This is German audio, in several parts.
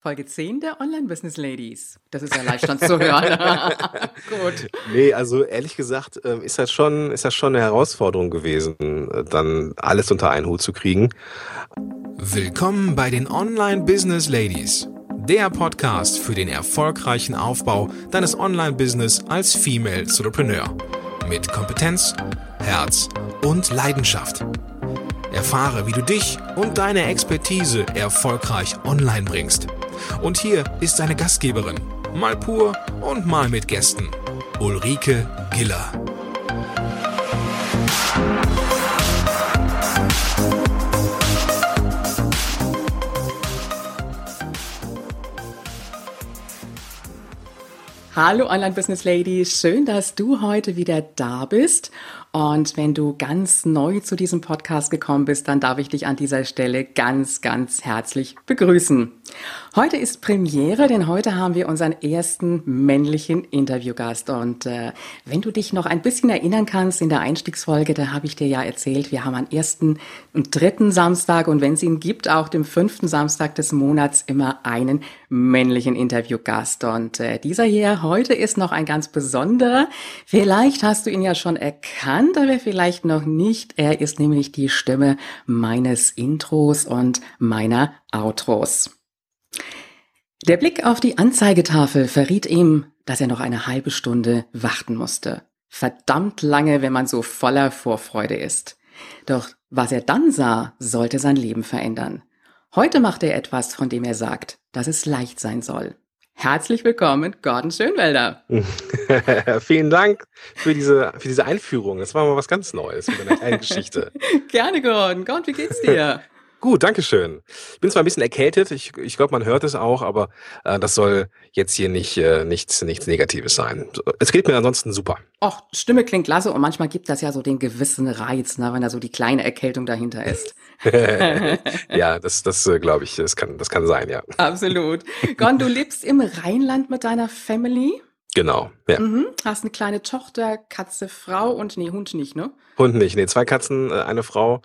Folge 10 der Online-Business Ladies. Das ist erleichternd zu hören. Gut. Nee, also ehrlich gesagt ähm, ist das schon, ist das schon eine Herausforderung gewesen, äh, dann alles unter einen Hut zu kriegen. Willkommen bei den Online-Business Ladies. Der Podcast für den erfolgreichen Aufbau deines Online-Business als Female Entrepreneur. Mit Kompetenz, Herz und Leidenschaft. Erfahre, wie du dich und deine Expertise erfolgreich online bringst. Und hier ist deine Gastgeberin, mal pur und mal mit Gästen, Ulrike Giller. Hallo Online Business Ladies, schön, dass du heute wieder da bist und wenn du ganz neu zu diesem Podcast gekommen bist, dann darf ich dich an dieser Stelle ganz, ganz herzlich begrüßen. Heute ist Premiere, denn heute haben wir unseren ersten männlichen Interviewgast. Und äh, wenn du dich noch ein bisschen erinnern kannst, in der Einstiegsfolge, da habe ich dir ja erzählt, wir haben am ersten und dritten Samstag und wenn es ihn gibt, auch dem fünften Samstag des Monats immer einen männlichen Interviewgast. Und äh, dieser hier heute ist noch ein ganz besonderer. Vielleicht hast du ihn ja schon erkannt, aber vielleicht noch nicht. Er ist nämlich die Stimme meines Intros und meiner Outros. Der Blick auf die Anzeigetafel verriet ihm, dass er noch eine halbe Stunde warten musste. Verdammt lange, wenn man so voller Vorfreude ist. Doch was er dann sah, sollte sein Leben verändern. Heute macht er etwas, von dem er sagt, dass es leicht sein soll. Herzlich willkommen, Gordon Schönwelder. Vielen Dank für diese, für diese Einführung. Das war mal was ganz Neues mit einer kleinen Geschichte. Gerne, Gordon. Gordon, wie geht's dir? Gut, danke schön. Ich bin zwar ein bisschen erkältet, ich, ich glaube, man hört es auch, aber äh, das soll jetzt hier nicht äh, nichts, nichts Negatives sein. Es geht mir ansonsten super. Och, Stimme klingt klasse und manchmal gibt das ja so den gewissen Reiz, ne, wenn da so die kleine Erkältung dahinter ist. ja, das, das äh, glaube ich, das kann, das kann sein, ja. Absolut. Gon, du lebst im Rheinland mit deiner Family? Genau, ja. Mhm. Hast eine kleine Tochter, Katze, Frau und nee, Hund nicht, ne? Hund nicht, nee, zwei Katzen, äh, eine Frau.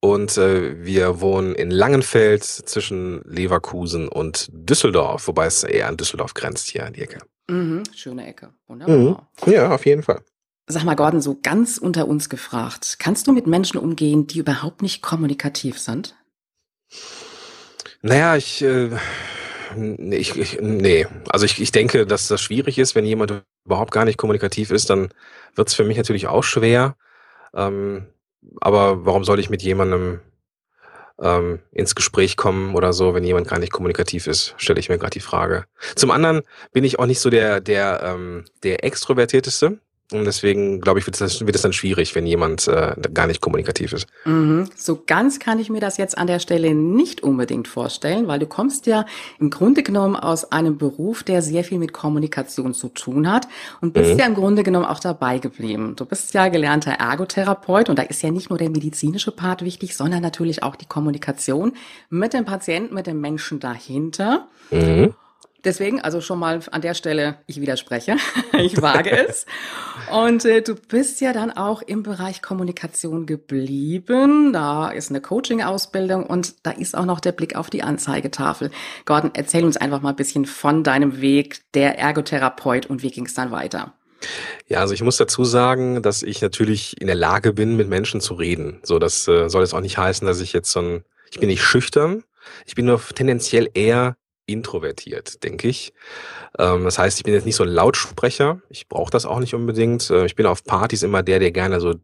Und äh, wir wohnen in Langenfeld zwischen Leverkusen und Düsseldorf, wobei es eher an Düsseldorf grenzt hier an die Ecke. Mhm. Schöne Ecke, wunderbar. Mhm. Ja, auf jeden Fall. Sag mal, Gordon, so ganz unter uns gefragt, kannst du mit Menschen umgehen, die überhaupt nicht kommunikativ sind? Naja, ich, äh, nee, ich, ich, nee. Also ich, ich denke, dass das schwierig ist, wenn jemand überhaupt gar nicht kommunikativ ist, dann wird es für mich natürlich auch schwer. Ähm, aber warum soll ich mit jemandem ähm, ins Gespräch kommen oder so, wenn jemand gar nicht kommunikativ ist, stelle ich mir gerade die Frage. Zum anderen bin ich auch nicht so der, der, ähm, der Extrovertierteste. Und deswegen, glaube ich, wird es, dann schwierig, wenn jemand äh, gar nicht kommunikativ ist. Mhm. So ganz kann ich mir das jetzt an der Stelle nicht unbedingt vorstellen, weil du kommst ja im Grunde genommen aus einem Beruf, der sehr viel mit Kommunikation zu tun hat und bist mhm. ja im Grunde genommen auch dabei geblieben. Du bist ja gelernter Ergotherapeut und da ist ja nicht nur der medizinische Part wichtig, sondern natürlich auch die Kommunikation mit dem Patienten, mit dem Menschen dahinter. Mhm. Deswegen, also schon mal an der Stelle, ich widerspreche, ich wage es. Und äh, du bist ja dann auch im Bereich Kommunikation geblieben. Da ist eine Coaching-Ausbildung und da ist auch noch der Blick auf die Anzeigetafel. Gordon, erzähl uns einfach mal ein bisschen von deinem Weg der Ergotherapeut und wie ging es dann weiter? Ja, also ich muss dazu sagen, dass ich natürlich in der Lage bin, mit Menschen zu reden. So, das äh, soll jetzt auch nicht heißen, dass ich jetzt so ein, ich bin nicht schüchtern. Ich bin nur tendenziell eher introvertiert, denke ich. Ähm, das heißt, ich bin jetzt nicht so ein Lautsprecher. Ich brauche das auch nicht unbedingt. Äh, ich bin auf Partys immer der, der gerne so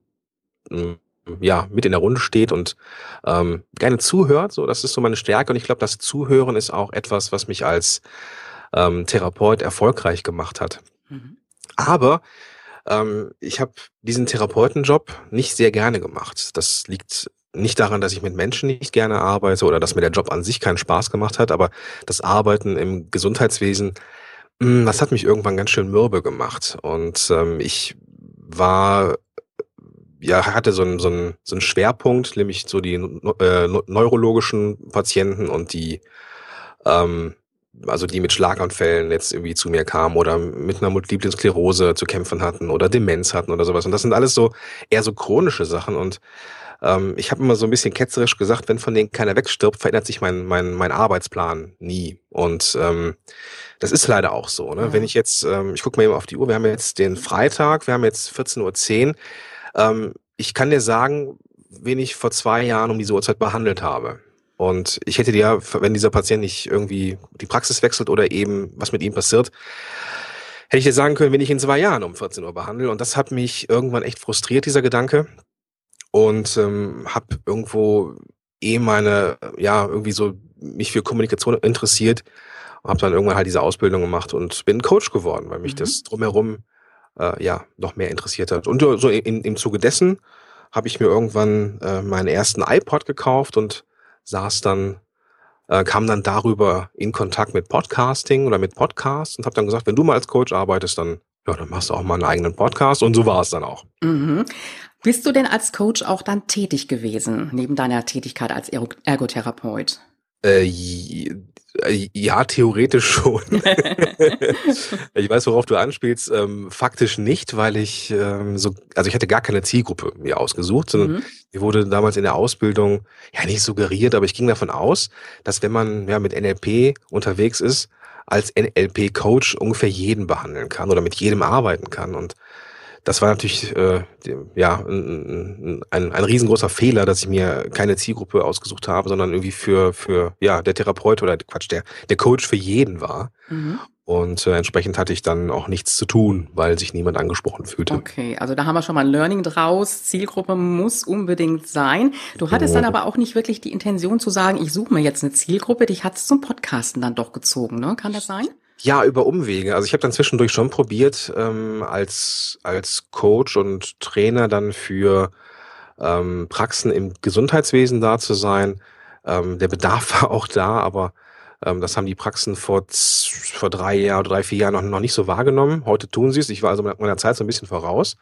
mm, ja mit in der Runde steht und ähm, gerne zuhört. So, das ist so meine Stärke. Und ich glaube, das Zuhören ist auch etwas, was mich als ähm, Therapeut erfolgreich gemacht hat. Mhm. Aber ähm, ich habe diesen Therapeutenjob nicht sehr gerne gemacht. Das liegt nicht daran, dass ich mit Menschen nicht gerne arbeite oder dass mir der Job an sich keinen Spaß gemacht hat, aber das Arbeiten im Gesundheitswesen, hm, das hat mich irgendwann ganz schön mürbe gemacht. Und ähm, ich war, ja, hatte so einen, so, einen, so einen Schwerpunkt, nämlich so die äh, neurologischen Patienten und die ähm, also die mit Schlaganfällen jetzt irgendwie zu mir kamen oder mit einer Multiple Sklerose zu kämpfen hatten oder Demenz hatten oder sowas. Und das sind alles so eher so chronische Sachen. Und ähm, ich habe immer so ein bisschen ketzerisch gesagt, wenn von denen keiner wegstirbt, verändert sich mein, mein, mein Arbeitsplan nie. Und ähm, das ist leider auch so. Ne? Ja. Wenn ich jetzt, ähm, ich gucke mal eben auf die Uhr, wir haben jetzt den Freitag, wir haben jetzt 14.10 Uhr. Ähm, ich kann dir sagen, wen ich vor zwei Jahren um diese Uhrzeit behandelt habe. Und ich hätte dir, wenn dieser Patient nicht irgendwie die Praxis wechselt oder eben was mit ihm passiert, hätte ich dir sagen können, wenn ich in zwei Jahren um 14 Uhr behandle. Und das hat mich irgendwann echt frustriert, dieser Gedanke. Und ähm, habe irgendwo eh meine, ja, irgendwie so mich für Kommunikation interessiert. Habe dann irgendwann halt diese Ausbildung gemacht und bin Coach geworden, weil mich mhm. das drumherum äh, ja noch mehr interessiert hat. Und so in, im Zuge dessen habe ich mir irgendwann äh, meinen ersten iPod gekauft und saß dann, äh, kam dann darüber in Kontakt mit Podcasting oder mit Podcasts und habe dann gesagt, wenn du mal als Coach arbeitest, dann ja, dann machst du auch mal einen eigenen Podcast und so war es dann auch. Mhm. Bist du denn als Coach auch dann tätig gewesen, neben deiner Tätigkeit als Ergotherapeut? Äh, äh, ja, theoretisch schon. ich weiß, worauf du anspielst. Ähm, faktisch nicht, weil ich ähm, so, also ich hatte gar keine Zielgruppe mir ausgesucht, sondern mhm. mir wurde damals in der Ausbildung ja nicht suggeriert, aber ich ging davon aus, dass wenn man ja mit NLP unterwegs ist, als NLP-Coach ungefähr jeden behandeln kann oder mit jedem arbeiten kann. Und das war natürlich äh, ja ein, ein, ein riesengroßer Fehler, dass ich mir keine Zielgruppe ausgesucht habe, sondern irgendwie für für ja der Therapeut oder Quatsch der der Coach für jeden war. Mhm. Und äh, entsprechend hatte ich dann auch nichts zu tun, weil sich niemand angesprochen fühlte. Okay, also da haben wir schon mal ein Learning draus. Zielgruppe muss unbedingt sein. Du hattest oh. dann aber auch nicht wirklich die Intention zu sagen, ich suche mir jetzt eine Zielgruppe. Dich hat es zum Podcasten dann doch gezogen, ne? Kann das sein? Ja, über Umwege. Also ich habe dann zwischendurch schon probiert, ähm, als, als Coach und Trainer dann für ähm, Praxen im Gesundheitswesen da zu sein. Ähm, der Bedarf war auch da, aber ähm, das haben die Praxen vor, vor drei Jahren oder drei, vier Jahren noch, noch nicht so wahrgenommen. Heute tun sie es. Ich war also meiner Zeit so ein bisschen voraus.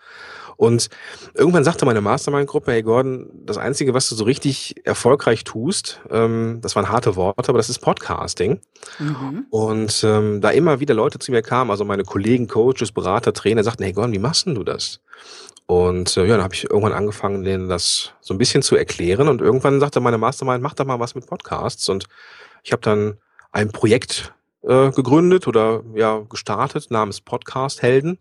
Und irgendwann sagte meine Mastermind-Gruppe, hey Gordon, das Einzige, was du so richtig erfolgreich tust, ähm, das waren harte Worte, aber das ist Podcasting. Mhm. Und ähm, da immer wieder Leute zu mir kamen, also meine Kollegen, Coaches, Berater, Trainer, sagten, hey Gordon, wie machst denn du das? Und äh, ja, dann habe ich irgendwann angefangen, denen das so ein bisschen zu erklären. Und irgendwann sagte meine Mastermind, mach doch mal was mit Podcasts. Und ich habe dann ein Projekt äh, gegründet oder ja gestartet namens Podcast Helden.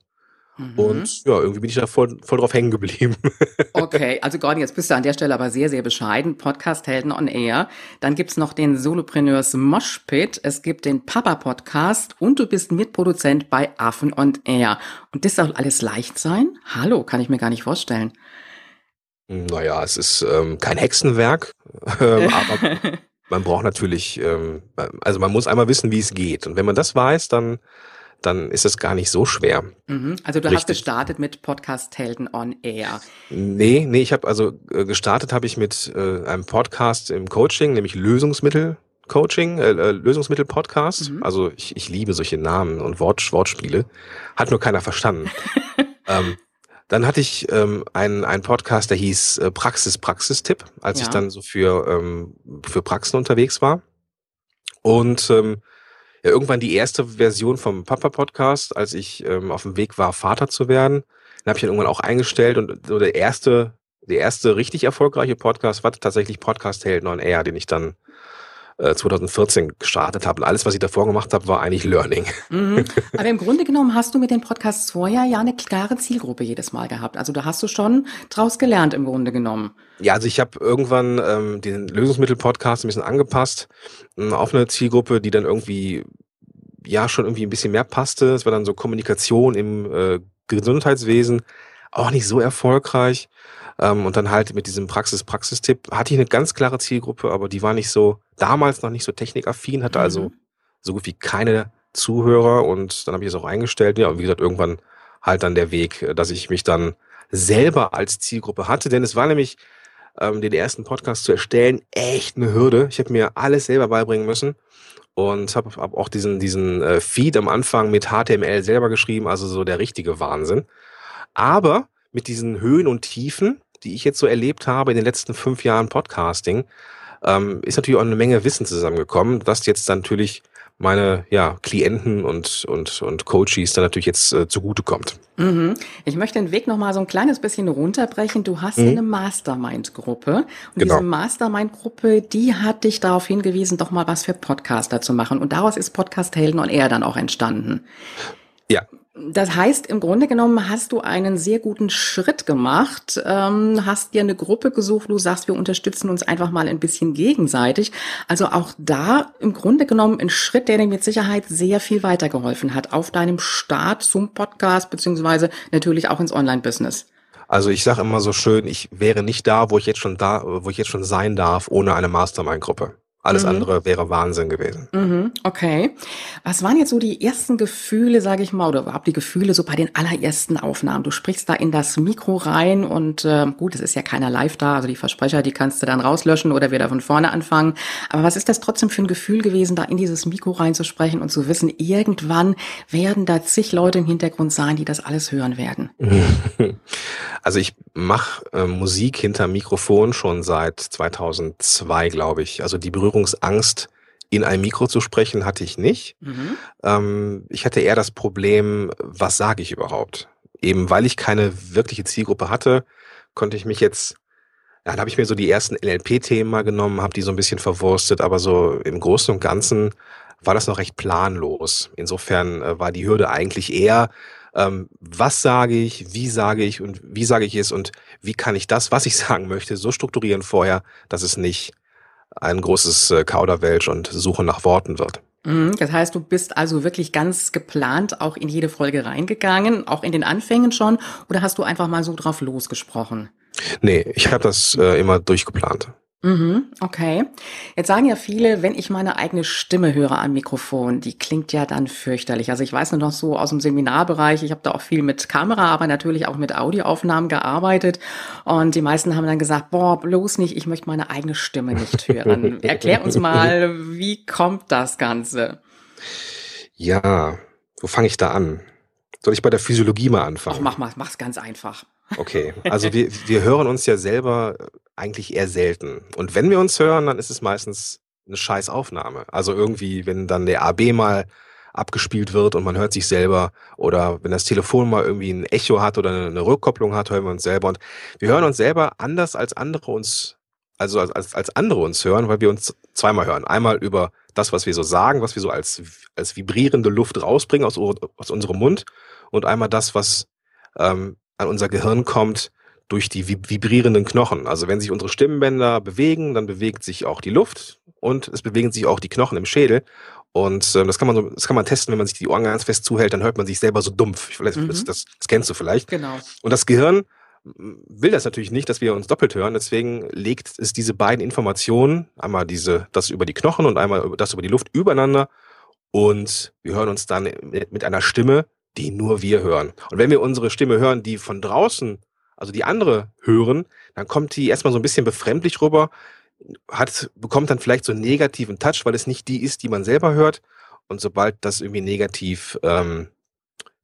Mhm. Und ja, irgendwie bin ich da voll, voll drauf hängen geblieben. okay, also Gordon, jetzt bist du an der Stelle aber sehr, sehr bescheiden. Podcast Helden on Air. Dann gibt's noch den Solopreneurs Moshpit. Es gibt den Papa Podcast und du bist Mitproduzent bei Affen on Air. Und das soll alles leicht sein? Hallo, kann ich mir gar nicht vorstellen. Naja, es ist ähm, kein Hexenwerk, ähm, aber man braucht natürlich, ähm, also man muss einmal wissen, wie es geht. Und wenn man das weiß, dann dann ist es gar nicht so schwer. Mhm. Also du Richtig. hast gestartet mit Podcast Helden on Air. Nee, nee, ich habe also äh, gestartet habe ich mit äh, einem Podcast im Coaching, nämlich Lösungsmittel Coaching, äh, äh Lösungsmittel Podcast. Mhm. Also ich, ich liebe solche Namen und Wort, Wortspiele. Hat nur keiner verstanden. ähm, dann hatte ich ähm, einen, einen Podcast, der hieß äh, Praxis Praxistipp, als ja. ich dann so für, ähm, für Praxen unterwegs war. Und ähm, ja, irgendwann die erste Version vom Papa-Podcast, als ich ähm, auf dem Weg war, Vater zu werden. Den habe ich dann irgendwann auch eingestellt und so der erste, der erste richtig erfolgreiche Podcast war tatsächlich Podcast on Air, den ich dann 2014 äh, gestartet habe. Und alles, was ich davor gemacht habe, war eigentlich Learning. Mhm. Aber im Grunde genommen hast du mit den Podcasts vorher ja eine klare Zielgruppe jedes Mal gehabt. Also da hast du schon draus gelernt im Grunde genommen. Ja, also ich habe irgendwann ähm, den Lösungsmittel-Podcast ein bisschen angepasst äh, auf eine Zielgruppe, die dann irgendwie ja schon irgendwie ein bisschen mehr passte. Es war dann so Kommunikation im äh, Gesundheitswesen, auch nicht so erfolgreich. Ähm, und dann halt mit diesem Praxis-Praxis-Tipp hatte ich eine ganz klare Zielgruppe, aber die war nicht so, damals noch nicht so technikaffin, hatte also mhm. so gut wie keine Zuhörer und dann habe ich es auch eingestellt. Ja, und wie gesagt, irgendwann halt dann der Weg, dass ich mich dann selber als Zielgruppe hatte, denn es war nämlich ähm, den ersten Podcast zu erstellen echt eine Hürde. Ich habe mir alles selber beibringen müssen und habe hab auch diesen diesen äh, Feed am Anfang mit HTML selber geschrieben, also so der richtige Wahnsinn. Aber mit diesen Höhen und Tiefen die ich jetzt so erlebt habe in den letzten fünf Jahren Podcasting, ähm, ist natürlich auch eine Menge Wissen zusammengekommen, das jetzt natürlich meine ja, Klienten und, und, und Coaches dann natürlich jetzt äh, zugutekommt. Mhm. Ich möchte den Weg noch mal so ein kleines bisschen runterbrechen. Du hast mhm. eine Mastermind-Gruppe. Und genau. diese Mastermind-Gruppe, die hat dich darauf hingewiesen, doch mal was für Podcaster zu machen. Und daraus ist Podcast Helden und Er dann auch entstanden. Ja. Das heißt, im Grunde genommen hast du einen sehr guten Schritt gemacht, ähm, hast dir eine Gruppe gesucht, du sagst, wir unterstützen uns einfach mal ein bisschen gegenseitig. Also auch da im Grunde genommen ein Schritt, der dir mit Sicherheit sehr viel weitergeholfen hat auf deinem Start zum Podcast, beziehungsweise natürlich auch ins Online-Business. Also ich sage immer so schön, ich wäre nicht da, wo ich jetzt schon da, wo ich jetzt schon sein darf, ohne eine Mastermind-Gruppe. Alles mhm. andere wäre Wahnsinn gewesen. Mhm, okay. Was waren jetzt so die ersten Gefühle, sage ich mal, oder überhaupt die Gefühle so bei den allerersten Aufnahmen? Du sprichst da in das Mikro rein und äh, gut, es ist ja keiner live da, also die Versprecher, die kannst du dann rauslöschen oder wieder von vorne anfangen. Aber was ist das trotzdem für ein Gefühl gewesen, da in dieses Mikro reinzusprechen und zu wissen, irgendwann werden da zig Leute im Hintergrund sein, die das alles hören werden? Also ich mache äh, Musik hinter Mikrofon schon seit 2002, glaube ich. Also die Berührung Berührungsangst, in ein Mikro zu sprechen, hatte ich nicht. Mhm. Ähm, ich hatte eher das Problem, was sage ich überhaupt? Eben weil ich keine wirkliche Zielgruppe hatte, konnte ich mich jetzt, ja, dann habe ich mir so die ersten NLP-Themen mal genommen, habe die so ein bisschen verwurstet, aber so im Großen und Ganzen war das noch recht planlos. Insofern äh, war die Hürde eigentlich eher, ähm, was sage ich, wie sage ich und wie sage ich es und wie kann ich das, was ich sagen möchte, so strukturieren vorher, dass es nicht ein großes äh, Kauderwelsch und Suche nach Worten wird. Mhm, das heißt, du bist also wirklich ganz geplant auch in jede Folge reingegangen, auch in den Anfängen schon, oder hast du einfach mal so drauf losgesprochen? Nee, ich habe das äh, immer durchgeplant. Mhm, okay. Jetzt sagen ja viele, wenn ich meine eigene Stimme höre am Mikrofon, die klingt ja dann fürchterlich. Also ich weiß nur noch so aus dem Seminarbereich, ich habe da auch viel mit Kamera, aber natürlich auch mit Audioaufnahmen gearbeitet. Und die meisten haben dann gesagt, boah, bloß nicht, ich möchte meine eigene Stimme nicht hören. Erklär uns mal, wie kommt das Ganze? Ja, wo fange ich da an? Soll ich bei der Physiologie mal anfangen? Ach, mach mal, mach's ganz einfach. Okay, also wir, wir hören uns ja selber eigentlich eher selten. Und wenn wir uns hören, dann ist es meistens eine scheiß Aufnahme. Also irgendwie, wenn dann der AB mal abgespielt wird und man hört sich selber oder wenn das Telefon mal irgendwie ein Echo hat oder eine Rückkopplung hat, hören wir uns selber und wir hören uns selber anders als andere uns, also als, als andere uns hören, weil wir uns zweimal hören. Einmal über das, was wir so sagen, was wir so als, als vibrierende Luft rausbringen aus, aus unserem Mund und einmal das, was ähm, an unser Gehirn kommt, durch die vibrierenden Knochen. Also wenn sich unsere Stimmbänder bewegen, dann bewegt sich auch die Luft und es bewegen sich auch die Knochen im Schädel. Und äh, das kann man so, das kann man testen, wenn man sich die Ohren ganz fest zuhält, dann hört man sich selber so dumpf. Ich weiß, mhm. das, das, das kennst du vielleicht. Genau. Und das Gehirn will das natürlich nicht, dass wir uns doppelt hören. Deswegen legt es diese beiden Informationen, einmal diese, das über die Knochen und einmal das über die Luft übereinander. Und wir hören uns dann mit einer Stimme, die nur wir hören. Und wenn wir unsere Stimme hören, die von draußen also die andere hören, dann kommt die erstmal so ein bisschen befremdlich rüber, hat, bekommt dann vielleicht so einen negativen Touch, weil es nicht die ist, die man selber hört. Und sobald das irgendwie negativ ähm,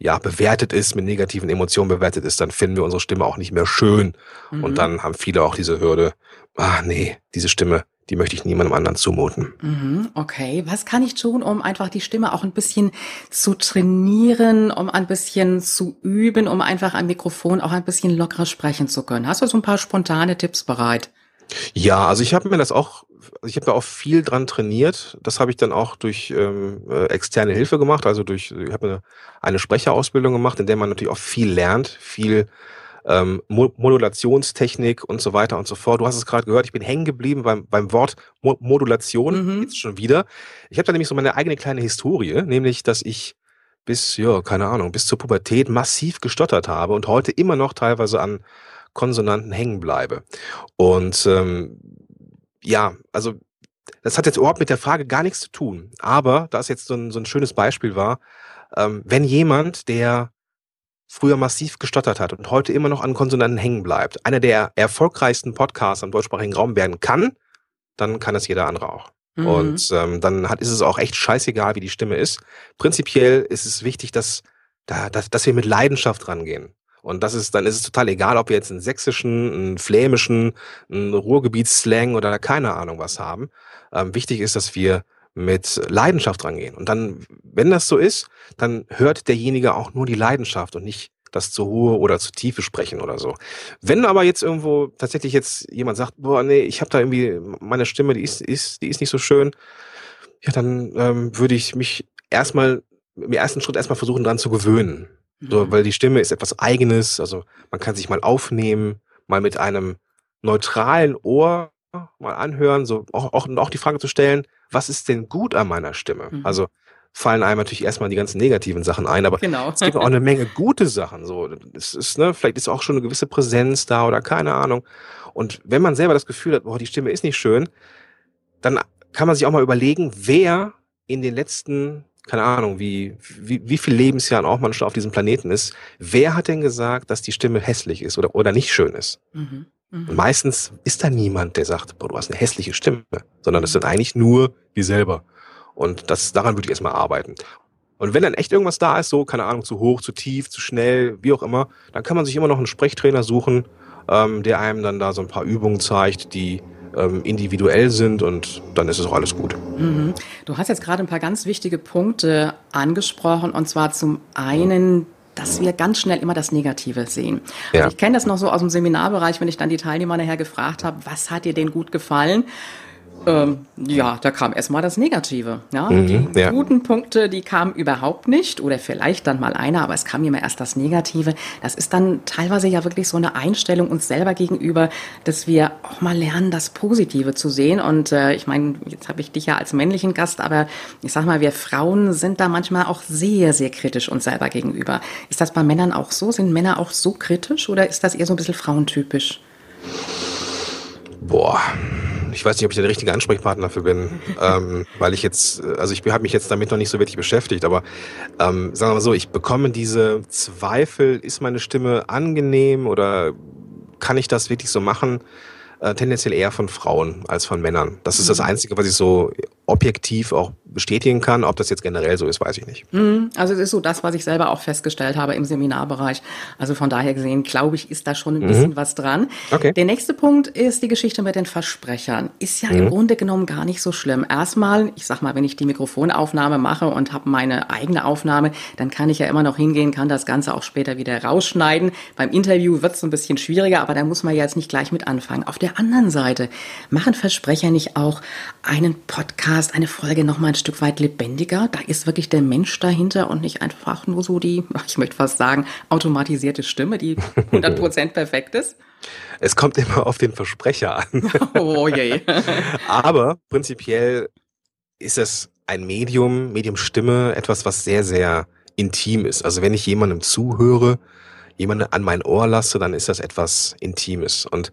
ja, bewertet ist, mit negativen Emotionen bewertet ist, dann finden wir unsere Stimme auch nicht mehr schön. Mhm. Und dann haben viele auch diese Hürde, ah nee, diese Stimme, die möchte ich niemandem anderen zumuten. Mhm, okay, was kann ich tun, um einfach die Stimme auch ein bisschen zu trainieren, um ein bisschen zu üben, um einfach am Mikrofon auch ein bisschen lockerer sprechen zu können? Hast du so ein paar spontane Tipps bereit? Ja, also ich habe mir das auch, ich habe da auch viel dran trainiert. Das habe ich dann auch durch ähm, äh, externe Hilfe gemacht, also durch, ich habe eine, eine Sprecherausbildung gemacht, in der man natürlich auch viel lernt, viel ähm, Modulationstechnik und so weiter und so fort. Du hast es gerade gehört, ich bin hängen geblieben beim, beim Wort Mo Modulation, mhm. jetzt schon wieder. Ich habe da nämlich so meine eigene kleine Historie, nämlich, dass ich bis, ja, keine Ahnung, bis zur Pubertät massiv gestottert habe und heute immer noch teilweise an Konsonanten hängen bleibe. Und ähm, ja, also das hat jetzt überhaupt mit der Frage gar nichts zu tun. Aber da es jetzt so ein, so ein schönes Beispiel war, ähm, wenn jemand, der früher massiv gestottert hat und heute immer noch an Konsonanten hängen bleibt, einer der erfolgreichsten Podcasts am deutschsprachigen Raum werden kann, dann kann es jeder andere auch. Mhm. Und ähm, dann hat, ist es auch echt scheißegal, wie die Stimme ist. Prinzipiell ist es wichtig, dass, da, dass, dass wir mit Leidenschaft rangehen. Und das ist, dann ist es total egal, ob wir jetzt einen sächsischen, einen flämischen, einen Ruhrgebietsslang oder keine Ahnung was haben. Ähm, wichtig ist, dass wir mit Leidenschaft rangehen. Und dann, wenn das so ist, dann hört derjenige auch nur die Leidenschaft und nicht das zu hohe oder zu tiefe sprechen oder so. Wenn aber jetzt irgendwo tatsächlich jetzt jemand sagt, boah, nee, ich habe da irgendwie meine Stimme, die ist, ist, die ist nicht so schön, ja, dann ähm, würde ich mich erstmal im ersten Schritt erstmal versuchen, dran zu gewöhnen. So, weil die Stimme ist etwas Eigenes, also man kann sich mal aufnehmen, mal mit einem neutralen Ohr mal anhören, so auch, auch, und auch die Frage zu stellen, was ist denn gut an meiner Stimme? Mhm. Also fallen einem natürlich erstmal die ganzen negativen Sachen ein, aber Genau. es gibt auch eine Menge gute Sachen. So, es ist, ne, vielleicht ist auch schon eine gewisse Präsenz da oder keine Ahnung. Und wenn man selber das Gefühl hat, boah, die Stimme ist nicht schön, dann kann man sich auch mal überlegen, wer in den letzten, keine Ahnung, wie, wie, wie viel Lebensjahren auch man schon auf diesem Planeten ist, wer hat denn gesagt, dass die Stimme hässlich ist oder, oder nicht schön ist? Mhm. Und Mhm. meistens ist da niemand, der sagt, boah, du hast eine hässliche Stimme, sondern es sind eigentlich nur wir selber. Und das, daran würde ich erstmal arbeiten. Und wenn dann echt irgendwas da ist, so, keine Ahnung, zu hoch, zu tief, zu schnell, wie auch immer, dann kann man sich immer noch einen Sprechtrainer suchen, ähm, der einem dann da so ein paar Übungen zeigt, die ähm, individuell sind und dann ist es auch alles gut. Mhm. Du hast jetzt gerade ein paar ganz wichtige Punkte angesprochen und zwar zum einen, dass wir ganz schnell immer das Negative sehen. Ja. Also ich kenne das noch so aus dem Seminarbereich, wenn ich dann die Teilnehmer nachher gefragt habe, was hat dir denn gut gefallen? Ähm, ja, da kam erstmal das Negative. Ja? Mhm, die ja. guten Punkte, die kamen überhaupt nicht oder vielleicht dann mal einer, aber es kam immer erst das Negative. Das ist dann teilweise ja wirklich so eine Einstellung uns selber gegenüber, dass wir auch mal lernen, das Positive zu sehen. Und äh, ich meine, jetzt habe ich dich ja als männlichen Gast, aber ich sag mal, wir Frauen sind da manchmal auch sehr, sehr kritisch uns selber gegenüber. Ist das bei Männern auch so? Sind Männer auch so kritisch oder ist das eher so ein bisschen frauentypisch? Boah, ich weiß nicht, ob ich der richtige Ansprechpartner dafür bin, ähm, weil ich jetzt, also ich habe mich jetzt damit noch nicht so wirklich beschäftigt, aber ähm, sagen wir mal so, ich bekomme diese Zweifel, ist meine Stimme angenehm oder kann ich das wirklich so machen? Äh, tendenziell eher von Frauen als von Männern. Das ist das Einzige, was ich so objektiv auch bestätigen kann. Ob das jetzt generell so ist, weiß ich nicht. Mhm. Also es ist so das, was ich selber auch festgestellt habe im Seminarbereich. Also von daher gesehen, glaube ich, ist da schon ein bisschen was dran. Okay. Der nächste Punkt ist die Geschichte mit den Versprechern. Ist ja im Grunde genommen gar nicht so schlimm. Erstmal, ich sag mal, wenn ich die Mikrofonaufnahme mache und habe meine eigene Aufnahme, dann kann ich ja immer noch hingehen, kann das Ganze auch später wieder rausschneiden. Beim Interview wird es ein bisschen schwieriger, aber da muss man ja jetzt nicht gleich mit anfangen. Auf der anderen Seite, machen Versprecher nicht auch einen Podcast, eine Folge noch mal ein Stück weit lebendiger? Da ist wirklich der Mensch dahinter und nicht einfach nur so die, ich möchte fast sagen, automatisierte Stimme, die 100% perfekt ist. Es kommt immer auf den Versprecher an. Oh je. Aber prinzipiell ist es ein Medium, Medium Stimme, etwas, was sehr, sehr intim ist. Also wenn ich jemandem zuhöre, jemanden an mein Ohr lasse, dann ist das etwas Intimes. Und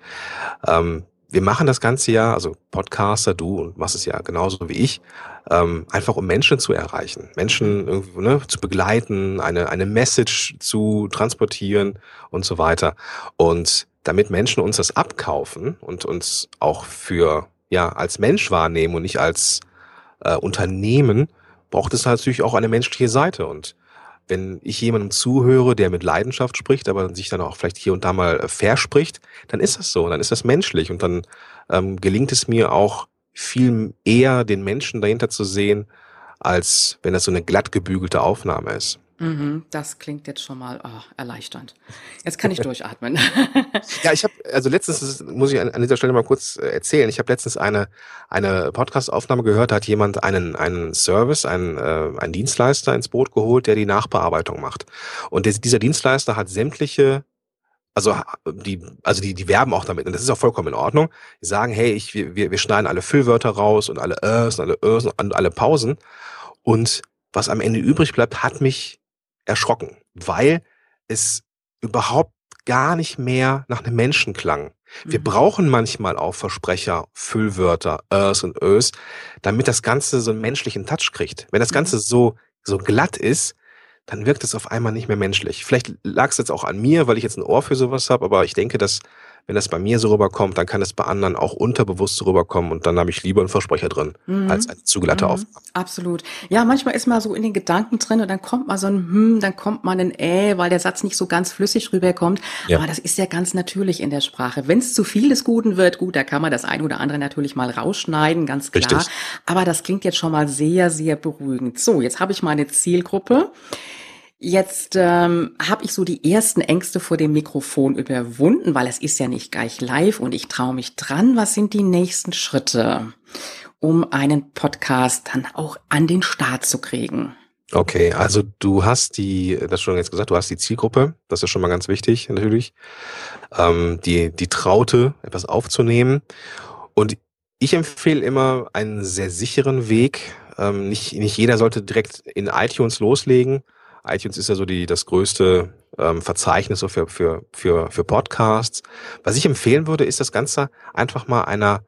ähm, wir machen das Ganze ja, also Podcaster, du und machst es ja genauso wie ich, ähm, einfach um Menschen zu erreichen, Menschen irgendwie ne, zu begleiten, eine, eine Message zu transportieren und so weiter. Und damit Menschen uns das abkaufen und uns auch für ja als Mensch wahrnehmen und nicht als äh, Unternehmen, braucht es natürlich auch eine menschliche Seite. Und wenn ich jemandem zuhöre, der mit Leidenschaft spricht, aber sich dann auch vielleicht hier und da mal äh, verspricht, dann ist das so, dann ist das menschlich und dann ähm, gelingt es mir auch viel eher, den Menschen dahinter zu sehen, als wenn das so eine glatt gebügelte Aufnahme ist. Mhm, das klingt jetzt schon mal oh, erleichternd. Jetzt kann ich durchatmen. Ja, ich habe also letztens muss ich an, an dieser Stelle mal kurz äh, erzählen. Ich habe letztens eine eine Podcast-Aufnahme gehört. Da hat jemand einen einen Service, einen äh, einen Dienstleister ins Boot geholt, der die Nachbearbeitung macht. Und der, dieser Dienstleister hat sämtliche also die also die die werben auch damit und das ist auch vollkommen in Ordnung. Die sagen, hey, ich wir wir wir schneiden alle Füllwörter raus und alle Ös und alle Ös und alle Pausen und was am Ende übrig bleibt, hat mich erschrocken, weil es überhaupt gar nicht mehr nach einem Menschen klang. Wir Mhm. brauchen manchmal auch Versprecher, Füllwörter, Ös und Ös, damit das Ganze so einen menschlichen Touch kriegt. Wenn das Ganze so, so glatt ist, dann wirkt es auf einmal nicht mehr menschlich. Vielleicht lag es jetzt auch an mir, weil ich jetzt ein Ohr für sowas habe, aber ich denke, dass wenn das bei mir so rüberkommt, dann kann es bei anderen auch unterbewusst so rüberkommen und dann habe ich lieber einen Versprecher drin mhm. als eine zugelatte mhm. Aufgabe. Absolut. Ja, manchmal ist man so in den Gedanken drin und dann kommt mal so ein Hm, dann kommt mal ein Äh, weil der Satz nicht so ganz flüssig rüberkommt. Ja. Aber das ist ja ganz natürlich in der Sprache. Wenn es zu viel des Guten wird, gut, da kann man das ein oder andere natürlich mal rausschneiden, ganz klar. Richtig. Aber das klingt jetzt schon mal sehr, sehr beruhigend. So, jetzt habe ich meine Zielgruppe. Jetzt ähm, habe ich so die ersten Ängste vor dem Mikrofon überwunden, weil es ist ja nicht gleich live und ich traue mich dran. Was sind die nächsten Schritte, um einen Podcast dann auch an den Start zu kriegen? Okay, also du hast die, das schon jetzt gesagt, du hast die Zielgruppe, das ist schon mal ganz wichtig natürlich, ähm, die, die Traute, etwas aufzunehmen. Und ich empfehle immer einen sehr sicheren Weg. Ähm, nicht, nicht jeder sollte direkt in iTunes loslegen, iTunes ist ja so die, das größte ähm, Verzeichnis so für, für, für, für Podcasts. Was ich empfehlen würde, ist das Ganze einfach mal einer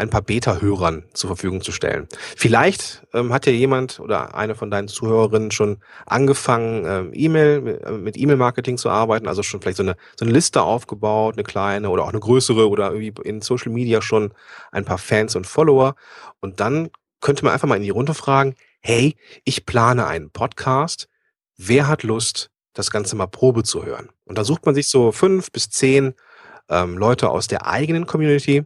ein paar Beta-Hörern zur Verfügung zu stellen. Vielleicht ähm, hat ja jemand oder eine von deinen Zuhörerinnen schon angefangen, ähm, E-Mail äh, mit E-Mail-Marketing zu arbeiten, also schon vielleicht so eine, so eine Liste aufgebaut, eine kleine oder auch eine größere oder irgendwie in Social Media schon ein paar Fans und Follower. Und dann könnte man einfach mal in die Runde fragen, hey, ich plane einen Podcast, wer hat Lust, das Ganze mal Probe zu hören? Und da sucht man sich so fünf bis zehn ähm, Leute aus der eigenen Community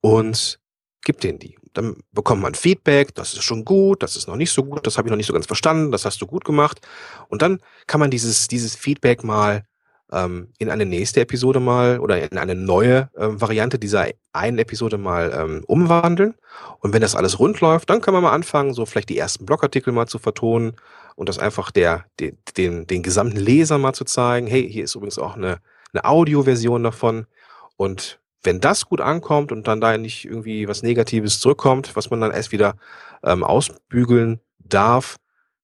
und gibt denen die. Dann bekommt man Feedback, das ist schon gut, das ist noch nicht so gut, das habe ich noch nicht so ganz verstanden, das hast du gut gemacht. Und dann kann man dieses, dieses Feedback mal ähm, in eine nächste Episode mal oder in eine neue ähm, Variante dieser einen Episode mal ähm, umwandeln. Und wenn das alles rund läuft, dann kann man mal anfangen, so vielleicht die ersten Blogartikel mal zu vertonen und das einfach der, den, den, den gesamten Leser mal zu zeigen. Hey, hier ist übrigens auch eine, eine Audioversion davon. Und wenn das gut ankommt und dann da nicht irgendwie was Negatives zurückkommt, was man dann erst wieder ähm, ausbügeln darf,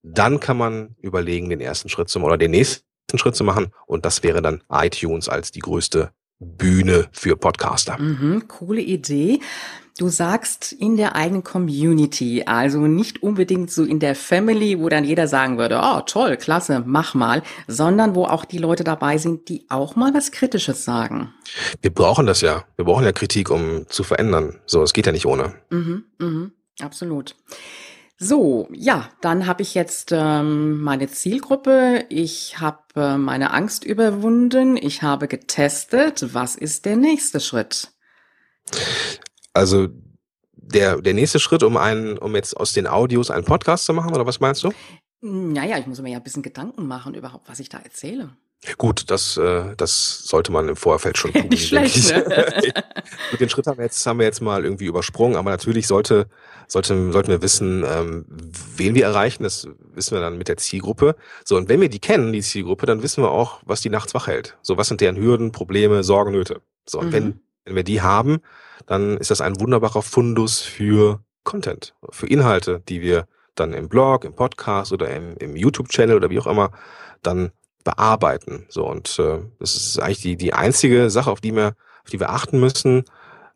dann kann man überlegen, den ersten Schritt zu oder den nächsten Schritt zu machen. Und das wäre dann iTunes als die größte Bühne für Podcaster. Mhm, coole Idee. Du sagst in der eigenen Community, also nicht unbedingt so in der Family, wo dann jeder sagen würde, oh toll, klasse, mach mal, sondern wo auch die Leute dabei sind, die auch mal was Kritisches sagen. Wir brauchen das ja. Wir brauchen ja Kritik, um zu verändern. So, es geht ja nicht ohne. Mhm, mhm, absolut. So, ja, dann habe ich jetzt ähm, meine Zielgruppe. Ich habe äh, meine Angst überwunden. Ich habe getestet. Was ist der nächste Schritt? Also der, der nächste Schritt, um einen, um jetzt aus den Audios einen Podcast zu machen, oder was meinst du? Naja, ich muss mir ja ein bisschen Gedanken machen überhaupt, was ich da erzähle. Gut, das, äh, das sollte man im Vorfeld schon tun. Nicht schlecht, ne? Mit den Schritt haben wir jetzt haben wir jetzt mal irgendwie übersprungen, aber natürlich sollte, sollte sollten wir wissen, ähm, wen wir erreichen. Das wissen wir dann mit der Zielgruppe. So und wenn wir die kennen, die Zielgruppe, dann wissen wir auch, was die nachts wach hält. So was sind deren Hürden, Probleme, Sorgen, Nöte. So und mhm. wenn wenn wir die haben, dann ist das ein wunderbarer Fundus für Content, für Inhalte, die wir dann im Blog, im Podcast oder im, im YouTube-Channel oder wie auch immer dann bearbeiten. So und äh, das ist eigentlich die die einzige Sache, auf die wir auf die wir achten müssen,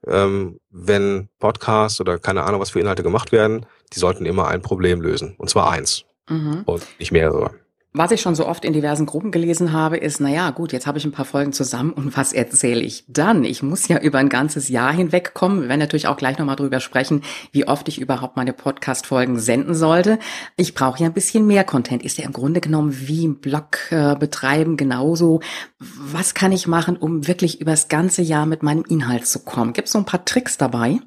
ähm, wenn Podcasts oder keine Ahnung was für Inhalte gemacht werden. Die sollten immer ein Problem lösen und zwar eins mhm. und nicht mehrere. Was ich schon so oft in diversen Gruppen gelesen habe, ist, na ja, gut, jetzt habe ich ein paar Folgen zusammen und was erzähle ich dann? Ich muss ja über ein ganzes Jahr hinweg kommen. Wir werden natürlich auch gleich nochmal drüber sprechen, wie oft ich überhaupt meine Podcast-Folgen senden sollte. Ich brauche ja ein bisschen mehr Content. Ist ja im Grunde genommen wie im Blog äh, betreiben genauso. Was kann ich machen, um wirklich übers ganze Jahr mit meinem Inhalt zu kommen? Gibt es so ein paar Tricks dabei?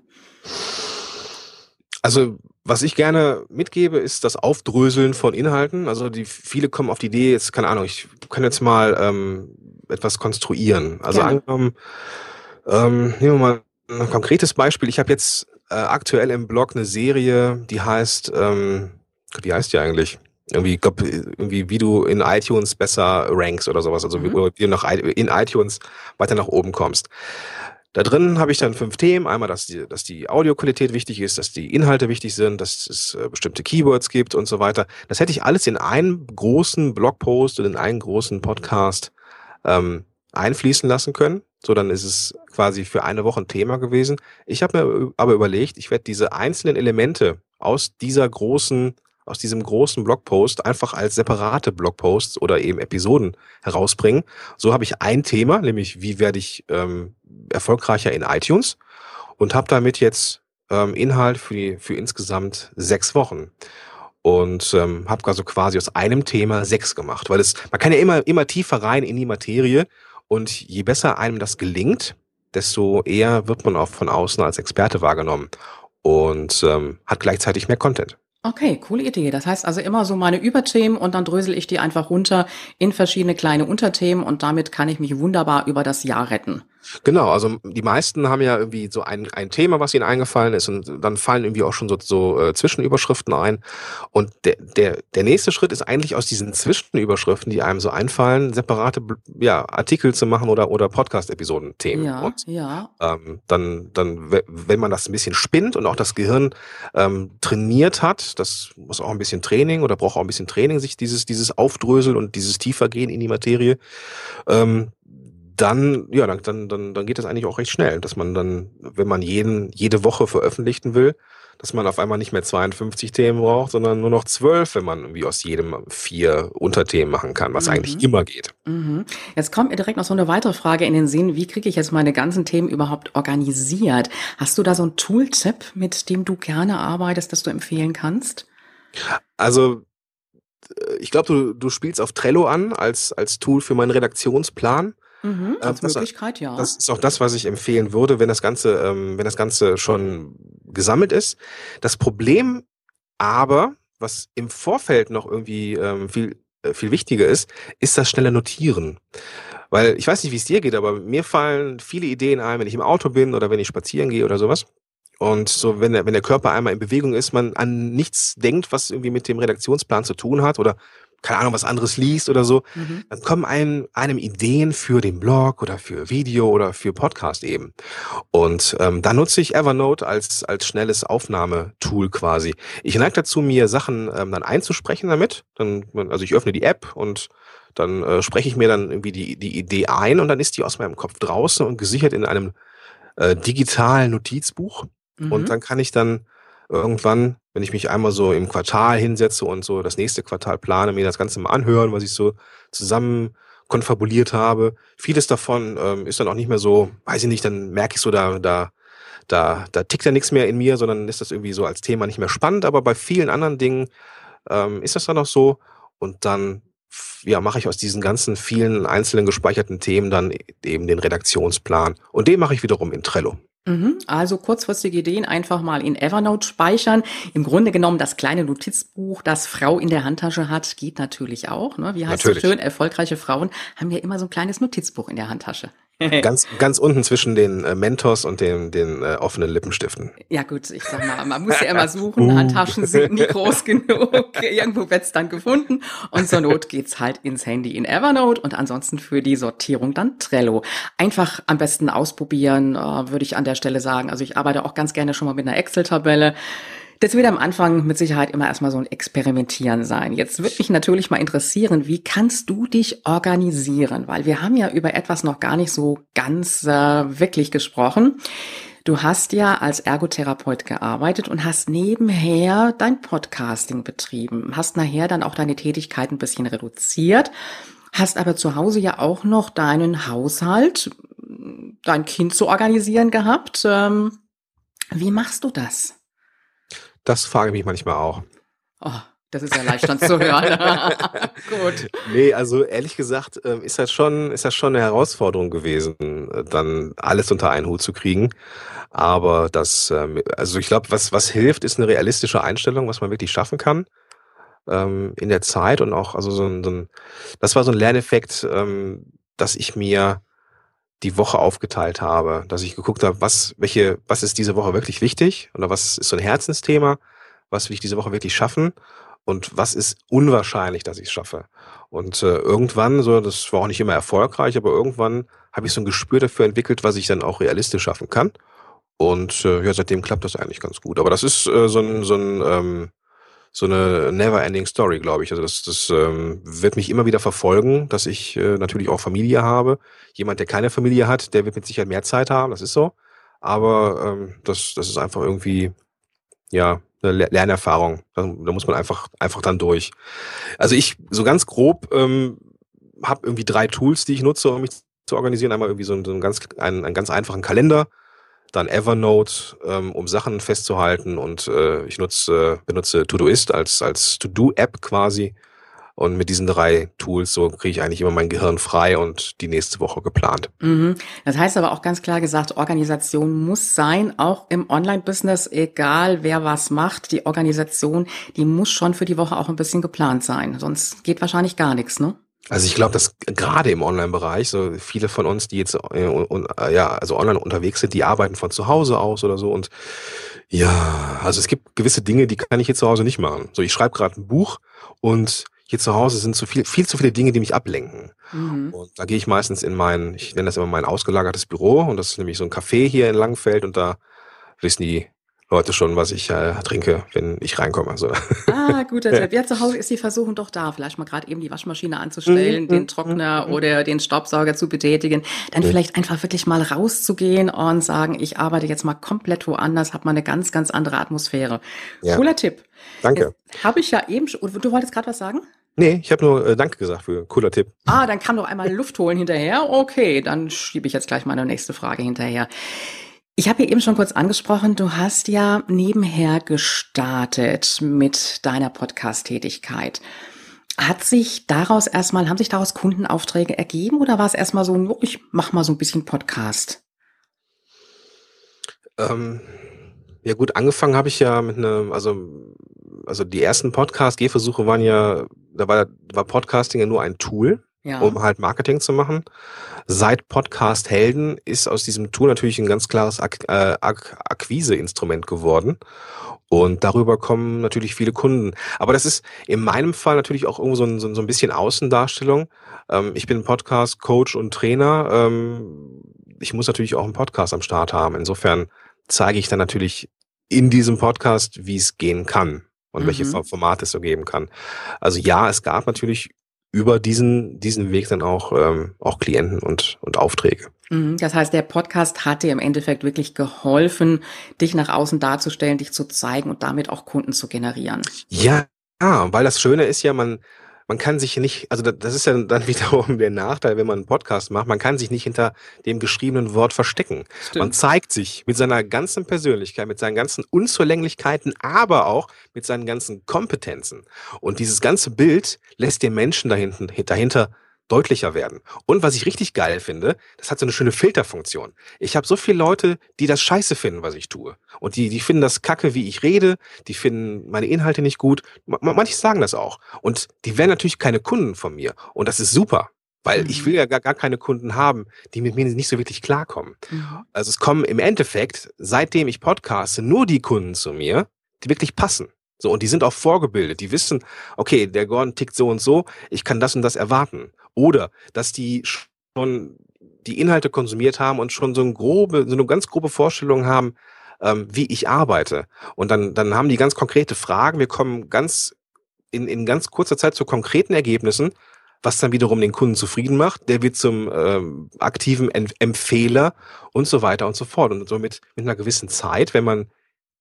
Also was ich gerne mitgebe, ist das Aufdröseln von Inhalten. Also die viele kommen auf die Idee, jetzt keine Ahnung, ich kann jetzt mal ähm, etwas konstruieren. Also Gerne. angenommen, ähm, nehmen wir mal ein konkretes Beispiel. Ich habe jetzt äh, aktuell im Blog eine Serie, die heißt, ähm, wie heißt die eigentlich? Irgendwie, glaub, irgendwie, wie du in iTunes besser rankst oder sowas, also mhm. wie du nach, in iTunes weiter nach oben kommst. Da drin habe ich dann fünf Themen. Einmal, dass die, dass die Audioqualität wichtig ist, dass die Inhalte wichtig sind, dass es äh, bestimmte Keywords gibt und so weiter. Das hätte ich alles in einen großen Blogpost und in einen großen Podcast ähm, einfließen lassen können. So, dann ist es quasi für eine Woche ein Thema gewesen. Ich habe mir aber überlegt, ich werde diese einzelnen Elemente aus dieser großen aus diesem großen Blogpost einfach als separate Blogposts oder eben Episoden herausbringen. So habe ich ein Thema, nämlich wie werde ich ähm, erfolgreicher in iTunes und habe damit jetzt ähm, Inhalt für, die, für insgesamt sechs Wochen und ähm, habe also quasi aus einem Thema sechs gemacht, weil es man kann ja immer immer tiefer rein in die Materie und je besser einem das gelingt, desto eher wird man auch von außen als Experte wahrgenommen und ähm, hat gleichzeitig mehr Content. Okay, coole Idee. Das heißt also immer so meine Überthemen und dann drösel ich die einfach runter in verschiedene kleine Unterthemen und damit kann ich mich wunderbar über das Jahr retten. Genau, also die meisten haben ja irgendwie so ein, ein Thema, was ihnen eingefallen ist und dann fallen irgendwie auch schon so, so äh, Zwischenüberschriften ein. Und der, der, der nächste Schritt ist eigentlich aus diesen Zwischenüberschriften, die einem so einfallen, separate ja, Artikel zu machen oder, oder Podcast-Episoden-Themen. Ja, und, ja. Ähm, dann, dann, wenn man das ein bisschen spinnt und auch das Gehirn ähm, trainiert hat, das muss auch ein bisschen Training oder braucht auch ein bisschen Training, sich dieses, dieses Aufdröseln und dieses Tiefergehen in die Materie, ähm, dann, ja, dann, dann, dann, dann geht das eigentlich auch recht schnell, dass man dann, wenn man jeden, jede Woche veröffentlichen will, dass man auf einmal nicht mehr 52 Themen braucht, sondern nur noch zwölf, wenn man irgendwie aus jedem vier Unterthemen machen kann, was mhm. eigentlich immer geht. Mhm. Jetzt kommt mir direkt noch so eine weitere Frage in den Sinn. Wie kriege ich jetzt meine ganzen Themen überhaupt organisiert? Hast du da so einen Tooltip, mit dem du gerne arbeitest, das du empfehlen kannst? Also, äh, ich glaube, du, du spielst auf Trello an als, als Tool für meinen Redaktionsplan. Mhm, äh, als das, Möglichkeit, ja. Das ist auch das, was ich empfehlen würde, wenn das Ganze, ähm, wenn das Ganze schon gesammelt ist. Das Problem aber, was im Vorfeld noch irgendwie ähm, viel, äh, viel wichtiger ist, ist das schnelle Notieren. Weil ich weiß nicht, wie es dir geht, aber mir fallen viele Ideen ein, wenn ich im Auto bin oder wenn ich spazieren gehe oder sowas. Und so, wenn der, wenn der Körper einmal in Bewegung ist, man an nichts denkt, was irgendwie mit dem Redaktionsplan zu tun hat oder keine Ahnung, was anderes liest oder so, mhm. dann kommen einem, einem Ideen für den Blog oder für Video oder für Podcast eben. Und ähm, da nutze ich Evernote als, als schnelles Aufnahmetool quasi. Ich neige dazu, mir Sachen ähm, dann einzusprechen damit. Dann, also ich öffne die App und dann äh, spreche ich mir dann irgendwie die, die Idee ein und dann ist die aus meinem Kopf draußen und gesichert in einem äh, digitalen Notizbuch. Mhm. Und dann kann ich dann irgendwann, wenn ich mich einmal so im Quartal hinsetze und so das nächste Quartal plane, mir das Ganze mal anhören, was ich so zusammen konfabuliert habe. Vieles davon ähm, ist dann auch nicht mehr so, weiß ich nicht, dann merke ich so, da, da, da, da tickt ja nichts mehr in mir, sondern ist das irgendwie so als Thema nicht mehr spannend. Aber bei vielen anderen Dingen ähm, ist das dann auch so. Und dann ja, mache ich aus diesen ganzen vielen einzelnen gespeicherten Themen dann eben den Redaktionsplan. Und den mache ich wiederum in Trello. Mhm. Also kurzfristige Ideen einfach mal in Evernote speichern. Im Grunde genommen das kleine Notizbuch, das Frau in der Handtasche hat, geht natürlich auch. Ne? Wie heißt es schön? Erfolgreiche Frauen haben ja immer so ein kleines Notizbuch in der Handtasche. ganz, ganz unten zwischen den äh, Mentos und den, den äh, offenen Lippenstiften. Ja gut, ich sag mal, man muss ja immer suchen, uh. Handtaschen sind nie groß genug. Irgendwo wird's dann gefunden und zur Not geht's halt ins Handy in Evernote und ansonsten für die Sortierung dann Trello. Einfach am besten ausprobieren, äh, würde ich an der Stelle sagen. Also ich arbeite auch ganz gerne schon mal mit einer Excel-Tabelle. Das wird am Anfang mit Sicherheit immer erstmal so ein Experimentieren sein. Jetzt würde mich natürlich mal interessieren, wie kannst du dich organisieren? Weil wir haben ja über etwas noch gar nicht so ganz äh, wirklich gesprochen. Du hast ja als Ergotherapeut gearbeitet und hast nebenher dein Podcasting betrieben, hast nachher dann auch deine Tätigkeit ein bisschen reduziert, hast aber zu Hause ja auch noch deinen Haushalt, dein Kind zu organisieren gehabt. Ähm, wie machst du das? Das frage ich mich manchmal auch. Oh, das ist erleichternd zu hören. Gut. Nee, also ehrlich gesagt ähm, ist das schon, ist das schon eine Herausforderung gewesen, dann alles unter einen Hut zu kriegen. Aber das, ähm, also ich glaube, was, was hilft, ist eine realistische Einstellung, was man wirklich schaffen kann ähm, in der Zeit und auch, also so ein, so ein das war so ein Lerneffekt, dass ich mir die Woche aufgeteilt habe, dass ich geguckt habe, was, welche, was ist diese Woche wirklich wichtig oder was ist so ein Herzensthema, was will ich diese Woche wirklich schaffen und was ist unwahrscheinlich, dass ich es schaffe. Und äh, irgendwann, so, das war auch nicht immer erfolgreich, aber irgendwann habe ich so ein Gespür dafür entwickelt, was ich dann auch realistisch schaffen kann. Und äh, ja, seitdem klappt das eigentlich ganz gut. Aber das ist äh, so ein, so ein ähm, so eine never-ending Story, glaube ich. Also das, das ähm, wird mich immer wieder verfolgen, dass ich äh, natürlich auch Familie habe. Jemand, der keine Familie hat, der wird mit Sicherheit mehr Zeit haben, das ist so. Aber ähm, das, das ist einfach irgendwie, ja, eine Lernerfahrung. Da, da muss man einfach, einfach dann durch. Also ich, so ganz grob, ähm, habe irgendwie drei Tools, die ich nutze, um mich zu organisieren. Einmal irgendwie so, ein, so ein ganz, einen, einen ganz einfachen Kalender, dann Evernote, ähm, um Sachen festzuhalten und äh, ich nutze, benutze Todoist als, als To-Do-App quasi. Und mit diesen drei Tools, so kriege ich eigentlich immer mein Gehirn frei und die nächste Woche geplant. Mhm. Das heißt aber auch ganz klar gesagt, Organisation muss sein, auch im Online-Business, egal wer was macht, die Organisation, die muss schon für die Woche auch ein bisschen geplant sein. Sonst geht wahrscheinlich gar nichts, ne? Also ich glaube, dass gerade im Online-Bereich, so viele von uns, die jetzt äh, äh, ja, also online unterwegs sind, die arbeiten von zu Hause aus oder so. Und ja, also es gibt gewisse Dinge, die kann ich hier zu Hause nicht machen. So, ich schreibe gerade ein Buch und hier zu Hause sind zu viel, viel zu viele Dinge, die mich ablenken. Mhm. Und da gehe ich meistens in mein, ich nenne das immer mein ausgelagertes Büro und das ist nämlich so ein Café hier in Langfeld und da wissen die Leute schon, was ich äh, trinke, wenn ich reinkomme. Also. Ah, guter Tipp. Ja, zu Hause ist die Versuchung doch da, vielleicht mal gerade eben die Waschmaschine anzustellen, mhm. den Trockner mhm. oder den Staubsauger zu betätigen, dann mhm. vielleicht einfach wirklich mal rauszugehen und sagen, ich arbeite jetzt mal komplett woanders, habe mal eine ganz, ganz andere Atmosphäre. Ja. Cooler Tipp. Danke. Habe ich ja eben schon, du wolltest gerade was sagen? Nee, ich habe nur äh, Danke gesagt für cooler Tipp. Ah, dann kann doch einmal Luft holen hinterher. Okay, dann schiebe ich jetzt gleich meine nächste Frage hinterher. Ich habe hier eben schon kurz angesprochen, du hast ja nebenher gestartet mit deiner Podcast-Tätigkeit. Hat sich daraus erstmal, haben sich daraus Kundenaufträge ergeben oder war es erstmal so, ich mach mal so ein bisschen Podcast? Ähm, ja gut, angefangen habe ich ja mit einem, also, also die ersten Podcast-Gehversuche waren ja, da war, war Podcasting ja nur ein Tool ja. um halt Marketing zu machen. Seit Podcast Helden ist aus diesem Tool natürlich ein ganz klares Ak äh, Ak Akquise-Instrument geworden. Und darüber kommen natürlich viele Kunden. Aber das ist in meinem Fall natürlich auch irgendwo so ein, so ein bisschen Außendarstellung. Ähm, ich bin Podcast, Coach und Trainer. Ähm, ich muss natürlich auch einen Podcast am Start haben. Insofern zeige ich dann natürlich in diesem Podcast, wie es gehen kann und mhm. welche Formate es so geben kann. Also ja, es gab natürlich über diesen, diesen Weg dann auch, ähm, auch Klienten und, und Aufträge. Mhm. Das heißt, der Podcast hat dir im Endeffekt wirklich geholfen, dich nach außen darzustellen, dich zu zeigen und damit auch Kunden zu generieren. Ja, weil das Schöne ist ja, man, man kann sich nicht, also das ist ja dann wiederum der Nachteil, wenn man einen Podcast macht, man kann sich nicht hinter dem geschriebenen Wort verstecken. Stimmt. Man zeigt sich mit seiner ganzen Persönlichkeit, mit seinen ganzen Unzulänglichkeiten, aber auch mit seinen ganzen Kompetenzen. Und dieses ganze Bild lässt den Menschen dahinten, dahinter deutlicher werden. Und was ich richtig geil finde, das hat so eine schöne Filterfunktion. Ich habe so viele Leute, die das scheiße finden, was ich tue. Und die, die finden das kacke, wie ich rede, die finden meine Inhalte nicht gut. Manche sagen das auch. Und die werden natürlich keine Kunden von mir. Und das ist super. Weil mhm. ich will ja gar, gar keine Kunden haben, die mit mir nicht so wirklich klarkommen. Mhm. Also es kommen im Endeffekt, seitdem ich podcaste, nur die Kunden zu mir, die wirklich passen. So, und die sind auch vorgebildet. Die wissen, okay, der Gordon tickt so und so, ich kann das und das erwarten. Oder dass die schon die Inhalte konsumiert haben und schon so eine grobe, so eine ganz grobe Vorstellung haben, ähm, wie ich arbeite. Und dann, dann haben die ganz konkrete Fragen. Wir kommen ganz in, in ganz kurzer Zeit zu konkreten Ergebnissen, was dann wiederum den Kunden zufrieden macht. Der wird zum ähm, aktiven Empfehler und so weiter und so fort. Und somit mit einer gewissen Zeit, wenn man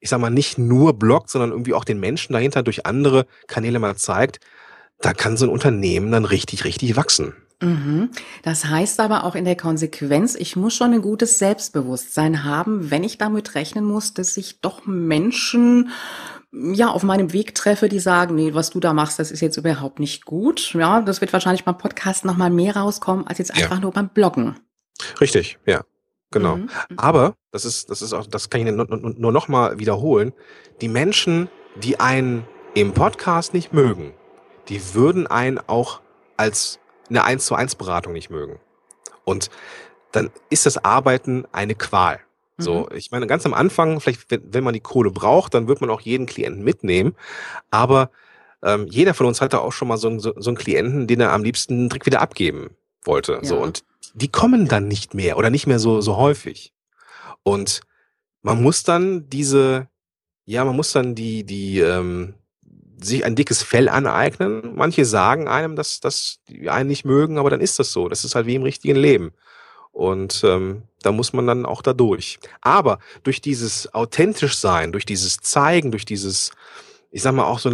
ich sag mal, nicht nur bloggt, sondern irgendwie auch den Menschen dahinter durch andere Kanäle mal zeigt, da kann so ein Unternehmen dann richtig, richtig wachsen. Mhm. Das heißt aber auch in der Konsequenz, ich muss schon ein gutes Selbstbewusstsein haben, wenn ich damit rechnen muss, dass ich doch Menschen ja auf meinem Weg treffe, die sagen, nee, was du da machst, das ist jetzt überhaupt nicht gut. Ja, das wird wahrscheinlich beim Podcast noch mal mehr rauskommen als jetzt einfach ja. nur beim Bloggen. Richtig, ja. Genau. Mhm. mhm. Aber, das ist, das ist auch, das kann ich nur, nur noch mal wiederholen, die Menschen, die einen im Podcast nicht mögen, die würden einen auch als eine 1 zu 1 Beratung nicht mögen. Und dann ist das Arbeiten eine Qual. So, mhm. ich meine, ganz am Anfang, vielleicht, wenn, wenn man die Kohle braucht, dann wird man auch jeden Klienten mitnehmen. Aber ähm, jeder von uns hatte auch schon mal so, so, so einen Klienten, den er am liebsten direkt wieder abgeben wollte. Ja. So, und die kommen dann nicht mehr oder nicht mehr so, so häufig. Und man muss dann diese, ja, man muss dann die, die, ähm, sich ein dickes Fell aneignen. Manche sagen einem, dass, dass die einen nicht mögen, aber dann ist das so. Das ist halt wie im richtigen Leben. Und ähm, da muss man dann auch da durch. Aber durch dieses authentisch sein, durch dieses Zeigen, durch dieses, ich sag mal auch so,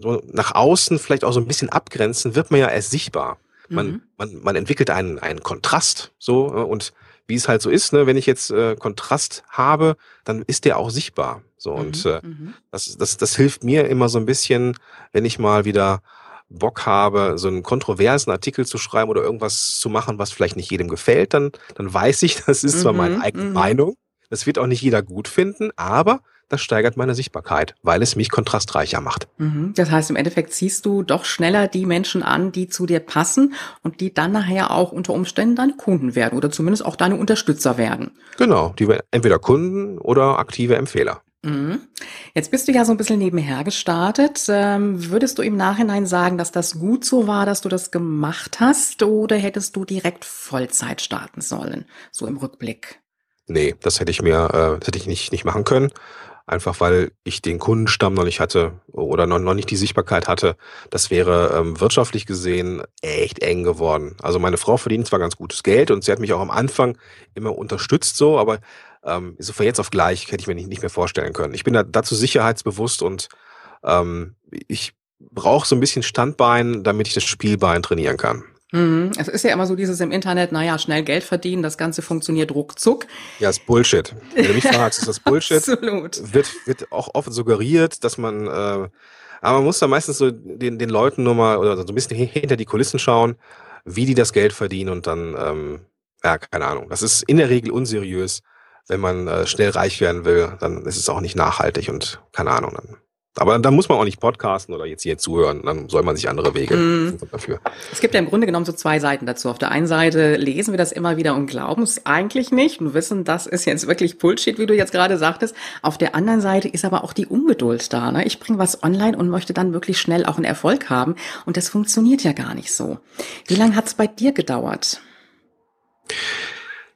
so nach außen vielleicht auch so ein bisschen abgrenzen, wird man ja erst sichtbar. Man, mhm. man, man entwickelt einen, einen Kontrast so und wie es halt so ist, ne, wenn ich jetzt äh, Kontrast habe, dann ist der auch sichtbar. So mhm. und äh, mhm. das, das, das hilft mir immer so ein bisschen, wenn ich mal wieder Bock habe, so einen kontroversen Artikel zu schreiben oder irgendwas zu machen, was vielleicht nicht jedem gefällt, dann, dann weiß ich, das ist zwar meine mhm, eigene mhm. Meinung, das wird auch nicht jeder gut finden, aber das steigert meine Sichtbarkeit, weil es mich kontrastreicher macht. Mhm. Das heißt, im Endeffekt ziehst du doch schneller die Menschen an, die zu dir passen und die dann nachher auch unter Umständen deine Kunden werden oder zumindest auch deine Unterstützer werden. Genau, die entweder Kunden oder aktive Empfehler. Mhm. Jetzt bist du ja so ein bisschen nebenher gestartet. Ähm, würdest du im Nachhinein sagen, dass das gut so war, dass du das gemacht hast, oder hättest du direkt Vollzeit starten sollen, so im Rückblick? Nee, das hätte ich mir, äh, das hätte ich nicht, nicht machen können. Einfach weil ich den Kundenstamm noch nicht hatte oder noch, noch nicht die Sichtbarkeit hatte. Das wäre ähm, wirtschaftlich gesehen echt eng geworden. Also meine Frau verdient zwar ganz gutes Geld und sie hat mich auch am Anfang immer unterstützt so, aber ähm, so von jetzt auf gleich hätte ich mir nicht, nicht mehr vorstellen können. Ich bin da, dazu sicherheitsbewusst und ähm, ich brauche so ein bisschen Standbein, damit ich das Spielbein trainieren kann. Mhm. Es ist ja immer so dieses im Internet, naja, schnell Geld verdienen, das Ganze funktioniert ruckzuck. Ja, ist Bullshit. Wenn du mich fragst, ist das Bullshit. Absolut. Wird, wird auch oft suggeriert, dass man, äh, aber man muss da meistens so den, den Leuten nur mal oder so ein bisschen hinter die Kulissen schauen, wie die das Geld verdienen und dann, ähm, ja, keine Ahnung. Das ist in der Regel unseriös wenn man äh, schnell reich werden will, dann ist es auch nicht nachhaltig und keine Ahnung. Dann. Aber dann muss man auch nicht podcasten oder jetzt hier zuhören. Dann soll man sich andere Wege mm. dafür. Es gibt ja im Grunde genommen so zwei Seiten dazu. Auf der einen Seite lesen wir das immer wieder und glauben es eigentlich nicht und wissen, das ist jetzt wirklich Bullshit, wie du jetzt gerade sagtest. Auf der anderen Seite ist aber auch die Ungeduld da. Ne? Ich bringe was online und möchte dann wirklich schnell auch einen Erfolg haben. Und das funktioniert ja gar nicht so. Wie lange hat es bei dir gedauert?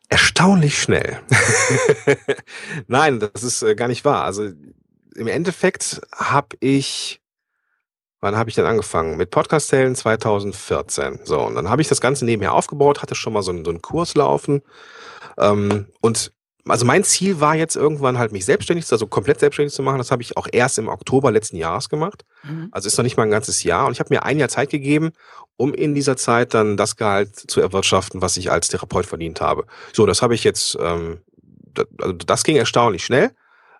erstaunlich schnell. Nein, das ist äh, gar nicht wahr. Also im Endeffekt habe ich, wann habe ich denn angefangen? Mit Podcast-Tellen 2014. So, und dann habe ich das Ganze nebenher aufgebaut, hatte schon mal so einen, so einen Kurs laufen. Ähm, und also mein Ziel war jetzt irgendwann halt mich selbstständig, also komplett selbstständig zu machen. Das habe ich auch erst im Oktober letzten Jahres gemacht. Mhm. Also ist noch nicht mal ein ganzes Jahr. Und ich habe mir ein Jahr Zeit gegeben, um in dieser Zeit dann das Gehalt zu erwirtschaften, was ich als Therapeut verdient habe. So, das habe ich jetzt, ähm, das, also das ging erstaunlich schnell.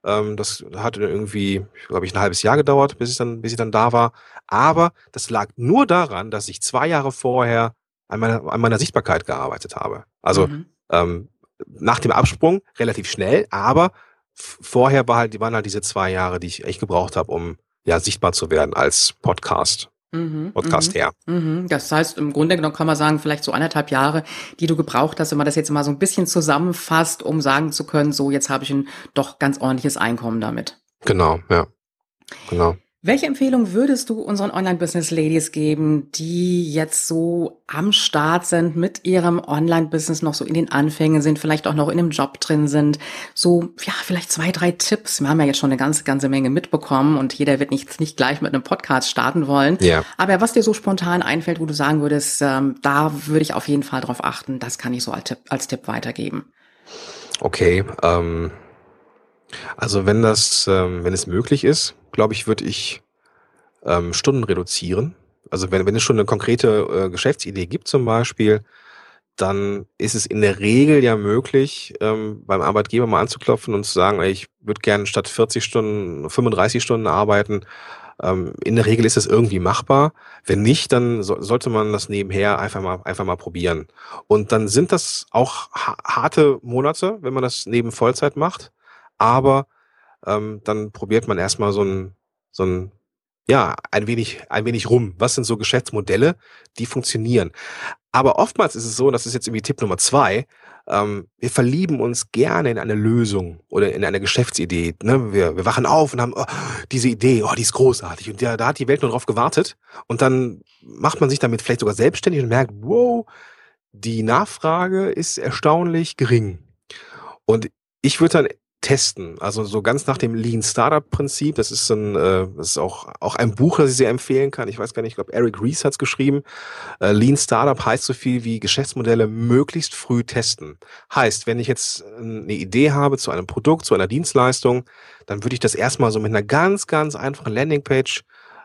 Ähm, das hatte irgendwie, glaube ich, ein halbes Jahr gedauert, bis ich dann, bis ich dann da war. Aber das lag nur daran, dass ich zwei Jahre vorher an meiner, an meiner Sichtbarkeit gearbeitet habe. Also mhm. ähm, nach dem Absprung relativ schnell, aber vorher war halt, waren halt diese zwei Jahre, die ich echt gebraucht habe, um ja sichtbar zu werden als Podcast. Mhm, Podcast mhm, her. Mhm. Das heißt, im Grunde genommen kann man sagen, vielleicht so anderthalb Jahre, die du gebraucht hast, wenn man das jetzt mal so ein bisschen zusammenfasst, um sagen zu können, so jetzt habe ich ein doch ganz ordentliches Einkommen damit. Genau, ja. Genau. Welche Empfehlung würdest du unseren Online-Business-Ladies geben, die jetzt so am Start sind mit ihrem Online-Business, noch so in den Anfängen sind, vielleicht auch noch in einem Job drin sind? So, ja, vielleicht zwei, drei Tipps. Wir haben ja jetzt schon eine ganze, ganze Menge mitbekommen und jeder wird nicht, nicht gleich mit einem Podcast starten wollen. Ja. Aber was dir so spontan einfällt, wo du sagen würdest, ähm, da würde ich auf jeden Fall drauf achten, das kann ich so als Tipp, als Tipp weitergeben. Okay, ähm, also wenn das, ähm, wenn es möglich ist, glaube ich, würde ich ähm, Stunden reduzieren. Also wenn, wenn es schon eine konkrete äh, Geschäftsidee gibt zum Beispiel, dann ist es in der Regel ja möglich, ähm, beim Arbeitgeber mal anzuklopfen und zu sagen, ey, ich würde gerne statt 40 Stunden 35 Stunden arbeiten. Ähm, in der Regel ist es irgendwie machbar. Wenn nicht, dann so, sollte man das nebenher einfach mal, einfach mal probieren. Und dann sind das auch harte Monate, wenn man das neben Vollzeit macht. Aber ähm, dann probiert man erstmal so ein, so ein, ja, ein wenig, ein wenig rum. Was sind so Geschäftsmodelle, die funktionieren? Aber oftmals ist es so, das ist jetzt irgendwie Tipp Nummer zwei, ähm, wir verlieben uns gerne in eine Lösung oder in eine Geschäftsidee. Ne? Wir, wir wachen auf und haben oh, diese Idee, oh, die ist großartig. Und ja, da hat die Welt nur drauf gewartet. Und dann macht man sich damit vielleicht sogar selbstständig und merkt, wow, die Nachfrage ist erstaunlich gering. Und ich würde dann testen. Also so ganz nach dem Lean Startup Prinzip. Das ist ein, äh, das ist auch, auch ein Buch, das ich sehr empfehlen kann. Ich weiß gar nicht, ich glaube, Eric Rees hat es geschrieben. Äh, Lean Startup heißt so viel wie Geschäftsmodelle möglichst früh testen. Heißt, wenn ich jetzt eine Idee habe zu einem Produkt, zu einer Dienstleistung, dann würde ich das erstmal so mit einer ganz, ganz einfachen Landingpage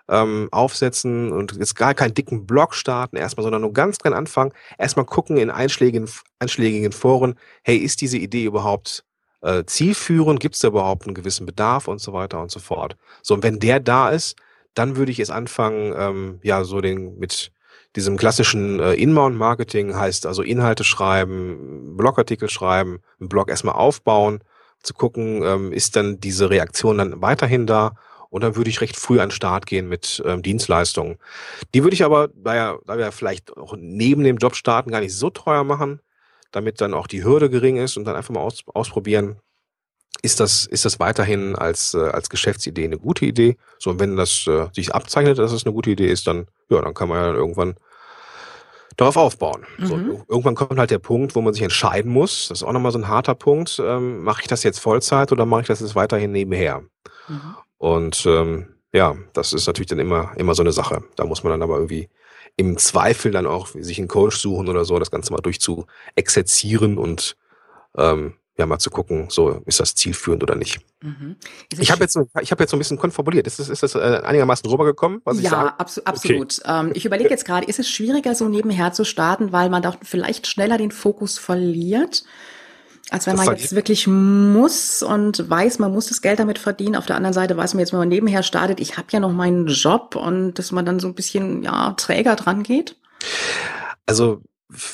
ähm, aufsetzen und jetzt gar keinen dicken Blog starten erstmal, sondern nur ganz klein anfangen. Erstmal gucken in einschlägigen, einschlägigen Foren, hey, ist diese Idee überhaupt äh, zielführend? Gibt es da überhaupt einen gewissen Bedarf und so weiter und so fort? So, und wenn der da ist, dann würde ich es anfangen, ähm, ja, so den mit diesem klassischen äh, Inbound-Marketing heißt also Inhalte schreiben, Blogartikel schreiben, einen Blog erstmal aufbauen, zu gucken, ähm, ist dann diese Reaktion dann weiterhin da und dann würde ich recht früh an den Start gehen mit ähm, Dienstleistungen. Die würde ich aber, da, ja, da wir vielleicht auch neben dem Job starten, gar nicht so teuer machen, damit dann auch die Hürde gering ist und dann einfach mal aus, ausprobieren, ist das, ist das weiterhin als, äh, als Geschäftsidee eine gute Idee? So, und wenn das äh, sich abzeichnet, dass es eine gute Idee ist, dann, ja, dann kann man ja irgendwann darauf aufbauen. Mhm. So, irgendwann kommt halt der Punkt, wo man sich entscheiden muss. Das ist auch nochmal so ein harter Punkt. Ähm, mache ich das jetzt Vollzeit oder mache ich das jetzt weiterhin nebenher? Mhm. Und ähm, ja, das ist natürlich dann immer, immer so eine Sache. Da muss man dann aber irgendwie im Zweifel dann auch sich einen Coach suchen oder so, das Ganze mal durchzu exerzieren und ähm, ja mal zu gucken, so ist das zielführend oder nicht. Mhm. Ich habe jetzt, so, ich hab jetzt so ein bisschen konfabuliert. Ist das, ist das äh, einigermaßen rübergekommen, was ja, ich sage? Ja, abso absolut. Okay. Ähm, ich überlege jetzt gerade, ist es schwieriger, so nebenher zu starten, weil man doch vielleicht schneller den Fokus verliert? Als wenn man jetzt wirklich muss und weiß, man muss das Geld damit verdienen. Auf der anderen Seite weiß man jetzt, wenn man nebenher startet, ich habe ja noch meinen Job und dass man dann so ein bisschen ja träger dran geht. Also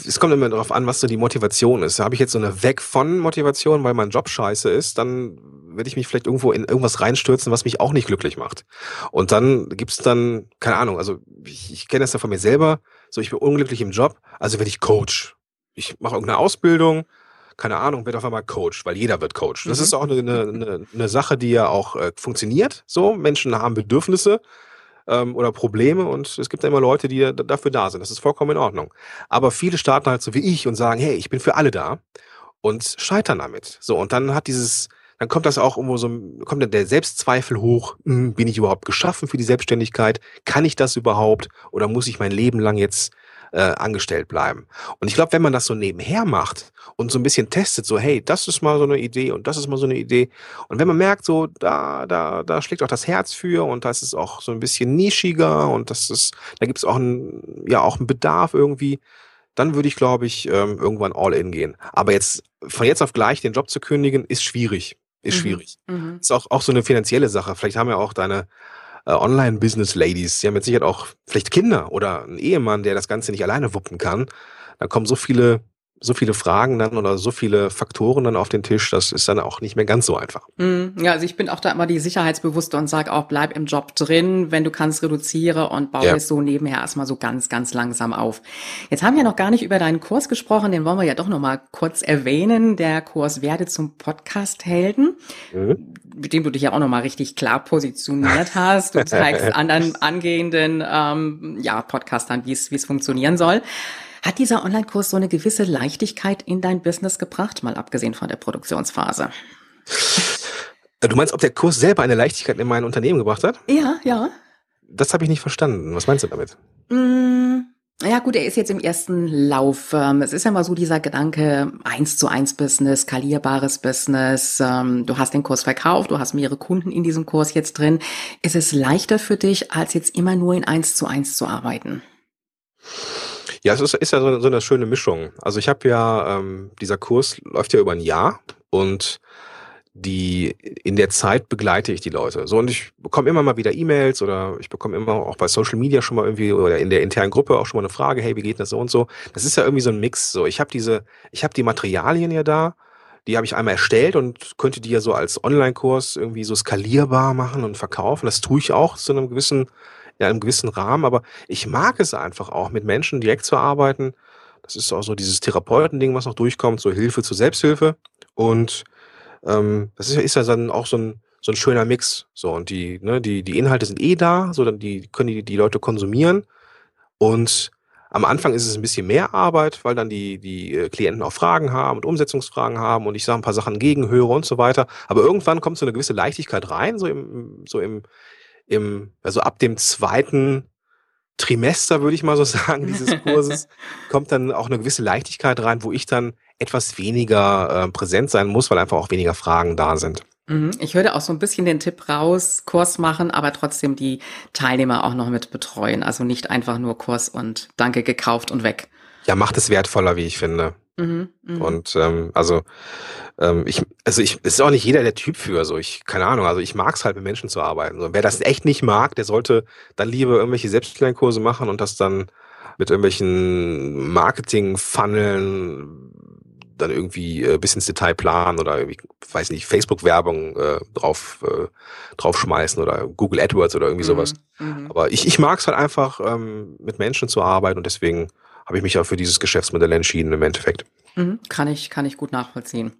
es kommt immer darauf an, was so die Motivation ist. Habe ich jetzt so eine Weg von Motivation, weil mein Job scheiße ist, dann werde ich mich vielleicht irgendwo in irgendwas reinstürzen, was mich auch nicht glücklich macht. Und dann gibt's dann, keine Ahnung, also ich, ich kenne das ja von mir selber, so ich bin unglücklich im Job, also werde ich Coach. Ich mache irgendeine Ausbildung, keine Ahnung, wird auf einmal Coach, weil jeder wird Coach. Das mhm. ist auch eine, eine, eine Sache, die ja auch äh, funktioniert. So, Menschen haben Bedürfnisse ähm, oder Probleme und es gibt ja immer Leute, die da, dafür da sind. Das ist vollkommen in Ordnung. Aber viele starten halt so wie ich und sagen, hey, ich bin für alle da und scheitern damit. So, und dann hat dieses, dann kommt das auch irgendwo so, kommt dann der Selbstzweifel hoch, hm, bin ich überhaupt geschaffen für die Selbstständigkeit? Kann ich das überhaupt? Oder muss ich mein Leben lang jetzt äh, angestellt bleiben. Und ich glaube, wenn man das so nebenher macht und so ein bisschen testet, so hey, das ist mal so eine Idee und das ist mal so eine Idee. Und wenn man merkt, so da, da, da schlägt auch das Herz für und das ist auch so ein bisschen nischiger und das ist, da gibt es auch ein, ja auch einen Bedarf irgendwie, dann würde ich, glaube ich, ähm, irgendwann all in gehen. Aber jetzt von jetzt auf gleich den Job zu kündigen, ist schwierig. Ist mhm. schwierig. Mhm. Ist auch, auch so eine finanzielle Sache. Vielleicht haben ja auch deine äh, Online-Business-Ladies, die haben mit Sicherheit auch vielleicht Kinder oder einen Ehemann, der das Ganze nicht alleine wuppen kann. Da kommen so viele so viele Fragen dann oder so viele Faktoren dann auf den Tisch, das ist dann auch nicht mehr ganz so einfach. Mm, ja, also ich bin auch da immer die Sicherheitsbewusste und sage auch, bleib im Job drin, wenn du kannst, reduziere und baue ja. es so nebenher erstmal so ganz, ganz langsam auf. Jetzt haben wir noch gar nicht über deinen Kurs gesprochen, den wollen wir ja doch noch mal kurz erwähnen. Der Kurs Werde zum Podcast-Helden, mhm. mit dem du dich ja auch noch mal richtig klar positioniert hast. Du zeigst anderen angehenden ähm, ja, Podcastern, wie es wie es funktionieren soll. Hat dieser Online-Kurs so eine gewisse Leichtigkeit in dein Business gebracht, mal abgesehen von der Produktionsphase? Äh, du meinst, ob der Kurs selber eine Leichtigkeit in mein Unternehmen gebracht hat? Ja, ja. Das habe ich nicht verstanden. Was meinst du damit? Mm, ja gut, er ist jetzt im ersten Lauf. Ähm, es ist ja mal so dieser Gedanke, eins zu eins Business, skalierbares Business. Ähm, du hast den Kurs verkauft, du hast mehrere Kunden in diesem Kurs jetzt drin. Ist es leichter für dich, als jetzt immer nur in eins zu eins zu arbeiten? Ja, es ist, ist ja so, so, eine schöne Mischung. Also ich habe ja, ähm, dieser Kurs läuft ja über ein Jahr und die in der Zeit begleite ich die Leute. So und ich bekomme immer mal wieder E-Mails oder ich bekomme immer auch bei Social Media schon mal irgendwie oder in der internen Gruppe auch schon mal eine Frage, hey, wie geht das so und so. Das ist ja irgendwie so ein Mix. So, ich habe diese, ich habe die Materialien ja da, die habe ich einmal erstellt und könnte die ja so als Online-Kurs irgendwie so skalierbar machen und verkaufen. Das tue ich auch zu einem gewissen ja, einem gewissen Rahmen, aber ich mag es einfach auch, mit Menschen direkt zu arbeiten. Das ist auch so dieses Therapeutending, was noch durchkommt, so Hilfe zur Selbsthilfe. Und ähm, das ist, ist ja dann auch so ein, so ein schöner Mix. So, und die, ne, die, die Inhalte sind eh da, so dann die können die, die Leute konsumieren. Und Am Anfang ist es ein bisschen mehr Arbeit, weil dann die, die äh, Klienten auch Fragen haben und Umsetzungsfragen haben und ich sage ein paar Sachen gegenhöre und so weiter. Aber irgendwann kommt so eine gewisse Leichtigkeit rein, so im, so im, im, also ab dem zweiten Trimester, würde ich mal so sagen, dieses Kurses, kommt dann auch eine gewisse Leichtigkeit rein, wo ich dann etwas weniger äh, präsent sein muss, weil einfach auch weniger Fragen da sind. Mhm. Ich würde auch so ein bisschen den Tipp raus, Kurs machen, aber trotzdem die Teilnehmer auch noch mit betreuen. Also nicht einfach nur Kurs und Danke gekauft und weg. Ja, macht es wertvoller, wie ich finde. Mhm, mh. Und ähm, also ähm, ich, also ich, es ist auch nicht jeder der Typ für. So ich, keine Ahnung. Also ich mag es halt mit Menschen zu arbeiten. So, wer das echt nicht mag, der sollte dann lieber irgendwelche Selbstlernkurse machen und das dann mit irgendwelchen Marketing-Funneln dann irgendwie äh, bis ins Detail planen oder irgendwie, weiß nicht, Facebook-Werbung äh, drauf äh, draufschmeißen oder Google AdWords oder irgendwie sowas. Mhm. mhm. Aber ich, ich mag es halt einfach, ähm, mit Menschen zu arbeiten und deswegen habe ich mich auch für dieses Geschäftsmodell entschieden im Endeffekt. Mhm. Kann ich, kann ich gut nachvollziehen.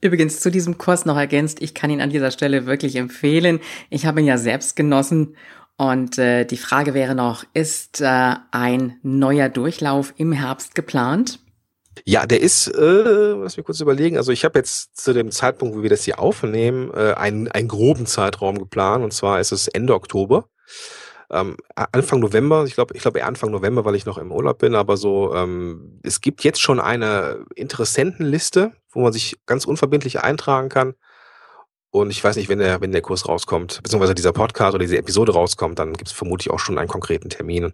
Übrigens zu diesem Kurs noch ergänzt, ich kann ihn an dieser Stelle wirklich empfehlen. Ich habe ihn ja selbst genossen und äh, die Frage wäre noch, ist äh, ein neuer Durchlauf im Herbst geplant? Ja, der ist, äh, lass mich kurz überlegen, also ich habe jetzt zu dem Zeitpunkt, wo wir das hier aufnehmen, äh, einen, einen groben Zeitraum geplant und zwar ist es Ende Oktober. Ähm, Anfang November, ich glaube, ich glaube eher Anfang November, weil ich noch im Urlaub bin, aber so, ähm, es gibt jetzt schon eine Interessentenliste, wo man sich ganz unverbindlich eintragen kann. Und ich weiß nicht, wenn der, wenn der Kurs rauskommt, beziehungsweise dieser Podcast oder diese Episode rauskommt, dann gibt es vermutlich auch schon einen konkreten Termin.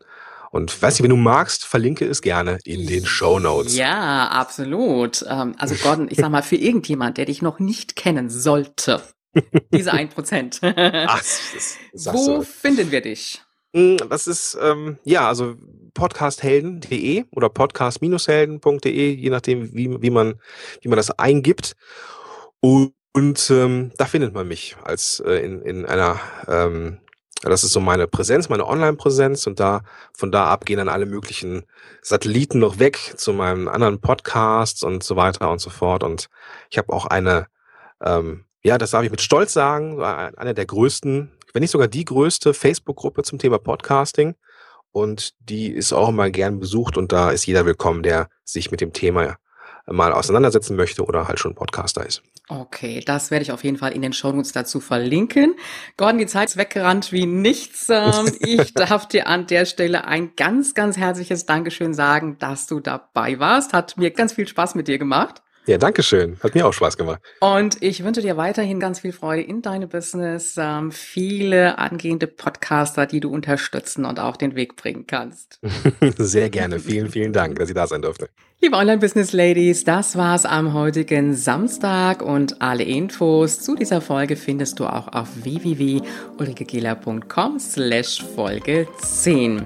Und weiß nicht, wenn du magst, verlinke es gerne in den Show Notes. Ja, absolut. Ähm, also Gordon, ich sag mal, für irgendjemand, der dich noch nicht kennen sollte, diese ein Prozent. Wo du. finden wir dich? Hm, das ist, ähm, ja, also podcasthelden.de oder podcast-helden.de, je nachdem, wie, wie, man, wie man das eingibt. Und, und ähm, da findet man mich als äh, in, in einer ähm, das ist so meine Präsenz, meine Online-Präsenz und da von da ab gehen dann alle möglichen Satelliten noch weg zu meinen anderen Podcasts und so weiter und so fort. Und ich habe auch eine, ähm, ja, das darf ich mit Stolz sagen, eine der größten, wenn nicht sogar die größte Facebook-Gruppe zum Thema Podcasting. Und die ist auch immer gern besucht und da ist jeder willkommen, der sich mit dem Thema mal auseinandersetzen möchte oder halt schon Podcaster ist. Okay, das werde ich auf jeden Fall in den Shownotes dazu verlinken. Gordon, die Zeit ist weggerannt wie nichts. Ähm, ich darf dir an der Stelle ein ganz, ganz herzliches Dankeschön sagen, dass du dabei warst. Hat mir ganz viel Spaß mit dir gemacht. Ja, danke schön. Hat mir auch Spaß gemacht. Und ich wünsche dir weiterhin ganz viel Freude in deinem Business, ähm, viele angehende Podcaster, die du unterstützen und auch den Weg bringen kannst. Sehr gerne. Vielen, vielen Dank, dass ich da sein durfte. Liebe Online-Business-Ladies, das war's am heutigen Samstag und alle Infos zu dieser Folge findest du auch auf www.ulrikegiller.com slash Folge 10.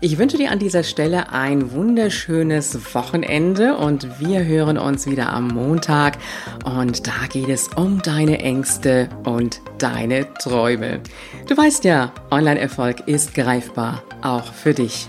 Ich wünsche dir an dieser Stelle ein wunderschönes Wochenende und wir hören uns wieder am Montag und da geht es um deine Ängste und deine Träume. Du weißt ja, Online-Erfolg ist greifbar, auch für dich.